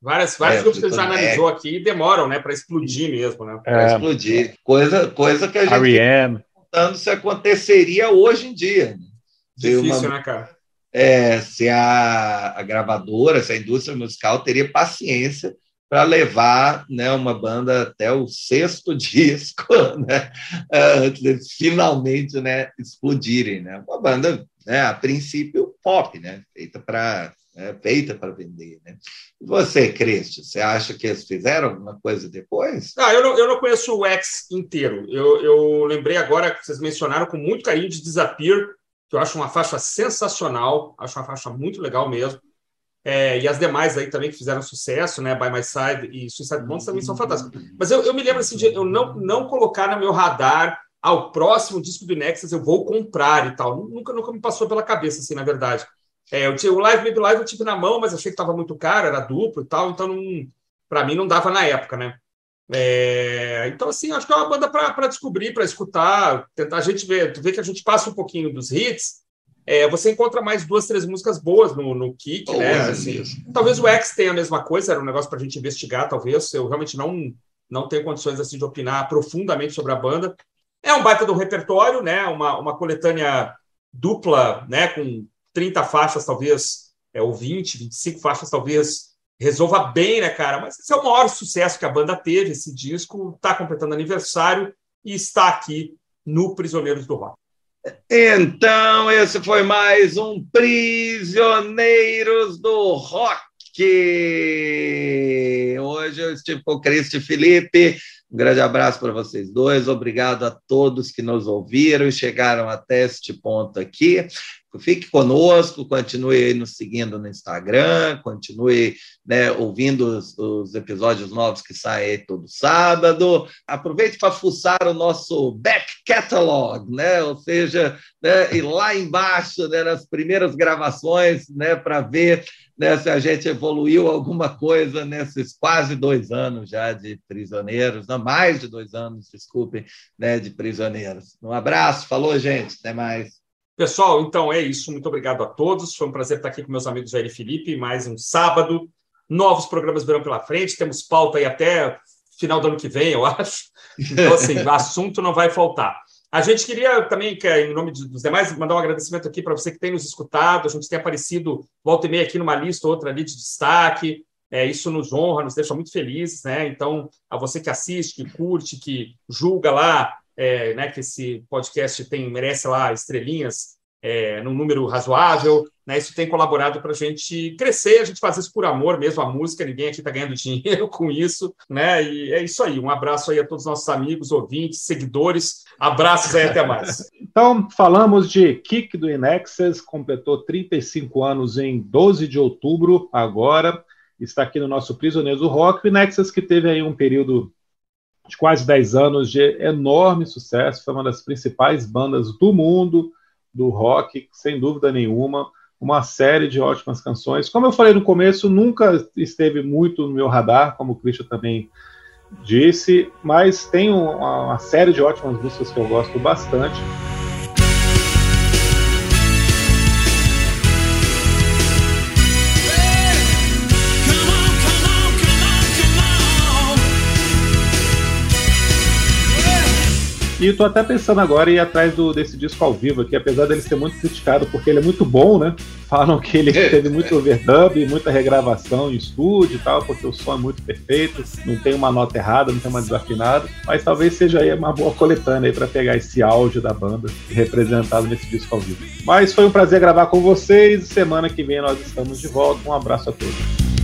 várias, vários é, grupos que a gente analisou aqui demoram, né, para explodir mesmo, né? Para é, explodir. Coisa, coisa que a gente R.E.M. contando se aconteceria hoje em dia. Difícil, uma, né, cara? É, se a, a gravadora, se a indústria musical teria paciência para levar né, uma banda até o sexto (laughs) disco, né, antes de finalmente né, explodirem. Né? Uma banda, né, a princípio, pop, né, feita para né, feita para vender. Né? E você, Cristian, você acha que eles fizeram alguma coisa depois? Ah, eu, não, eu não conheço o X inteiro. Eu, eu lembrei agora que vocês mencionaram com muito carinho de Disappear, que eu acho uma faixa sensacional, acho uma faixa muito legal mesmo. É, e as demais aí também que fizeram sucesso, né? By My Side e Suicide Bones também são fantásticas. Mas eu, eu me lembro assim de eu não, não colocar no meu radar ao próximo disco do Nexus eu vou comprar e tal. Nunca, nunca me passou pela cabeça, assim, na verdade. É, eu tinha, o Live Baby Live eu tive na mão, mas achei que estava muito caro, era duplo e tal, então para mim não dava na época, né? É, então, assim, acho que é uma banda para descobrir, para escutar, tentar a gente ver, tu vê que a gente passa um pouquinho dos hits, é, você encontra mais duas, três músicas boas no, no Kick, oh, né? Assim, talvez o X tenha a mesma coisa, era um negócio para a gente investigar, talvez. Eu realmente não não tenho condições assim de opinar profundamente sobre a banda. É um baita do repertório, né? Uma, uma coletânea dupla, né? Com 30 faixas, talvez, é, ou 20, 25 faixas, talvez resolva bem, né, cara? Mas esse é o maior sucesso que a banda teve, esse disco, está completando aniversário e está aqui no Prisioneiros do Rock. Então, esse foi mais um Prisioneiros do Rock. Hoje eu estive com o Cristi Felipe. Um grande abraço para vocês dois. Obrigado a todos que nos ouviram e chegaram até este ponto aqui. Fique conosco, continue nos seguindo no Instagram, continue né, ouvindo os, os, episódios novos que saem todo sábado. Aproveite para fuçar o nosso back catalog, né? ou seja, né, ir lá embaixo né, nas primeiras gravações né, para ver né, se a gente evoluiu alguma coisa nesses quase dois anos já de prisioneiros, não, mais de dois anos, desculpem, né, de prisioneiros. Um abraço, falou, gente, até mais. Pessoal, então é isso. Muito obrigado a todos. Foi um prazer estar aqui com meus amigos Jair e Felipe. Mais um sábado. Novos programas virão pela frente. Temos pauta aí até final do ano que vem, eu (laughs) acho. Então, assim, assunto não vai faltar. A gente queria também, em nome dos demais, mandar um agradecimento aqui para você que tem nos escutado. A gente tem aparecido volta e meia aqui numa lista, outra ali de destaque. É, isso nos honra, nos deixa muito felizes, né? Então, a você que assiste, que curte, que julga lá é, né, que esse podcast tem merece lá estrelinhas é, num número razoável. Né, isso tem colaborado para a gente crescer, a gente faz isso por amor mesmo à música, ninguém aqui está ganhando (laughs) dinheiro com isso. Né, e é isso aí. Um abraço aí a todos os nossos amigos, ouvintes, seguidores. Abraços aí, até mais. (laughs) Então, falamos de Kick do Inexes, completou 35 anos em 12 de outubro, agora está aqui no nosso Prisioneiros do Rock. O Inexes que teve aí um período de quase 10 anos de enorme sucesso, foi uma das principais bandas do mundo do rock, sem dúvida nenhuma. Uma série de ótimas canções. Como eu falei no começo, nunca esteve muito no meu radar, como o Christian também disse, mas tem uma, uma série de ótimas músicas que eu gosto bastante. E tô até pensando agora em ir atrás do, desse disco ao vivo aqui, apesar dele ser muito criticado, porque ele é muito bom, né? Falam que ele teve muito overdub, muita regravação em estúdio e tal, porque o som é muito perfeito, não tem uma nota errada, não tem uma desafinada, mas talvez seja aí uma boa coletânea aí para pegar esse áudio da banda representado nesse disco ao vivo. Mas foi um prazer gravar com vocês, semana que vem nós estamos de volta, um abraço a todos.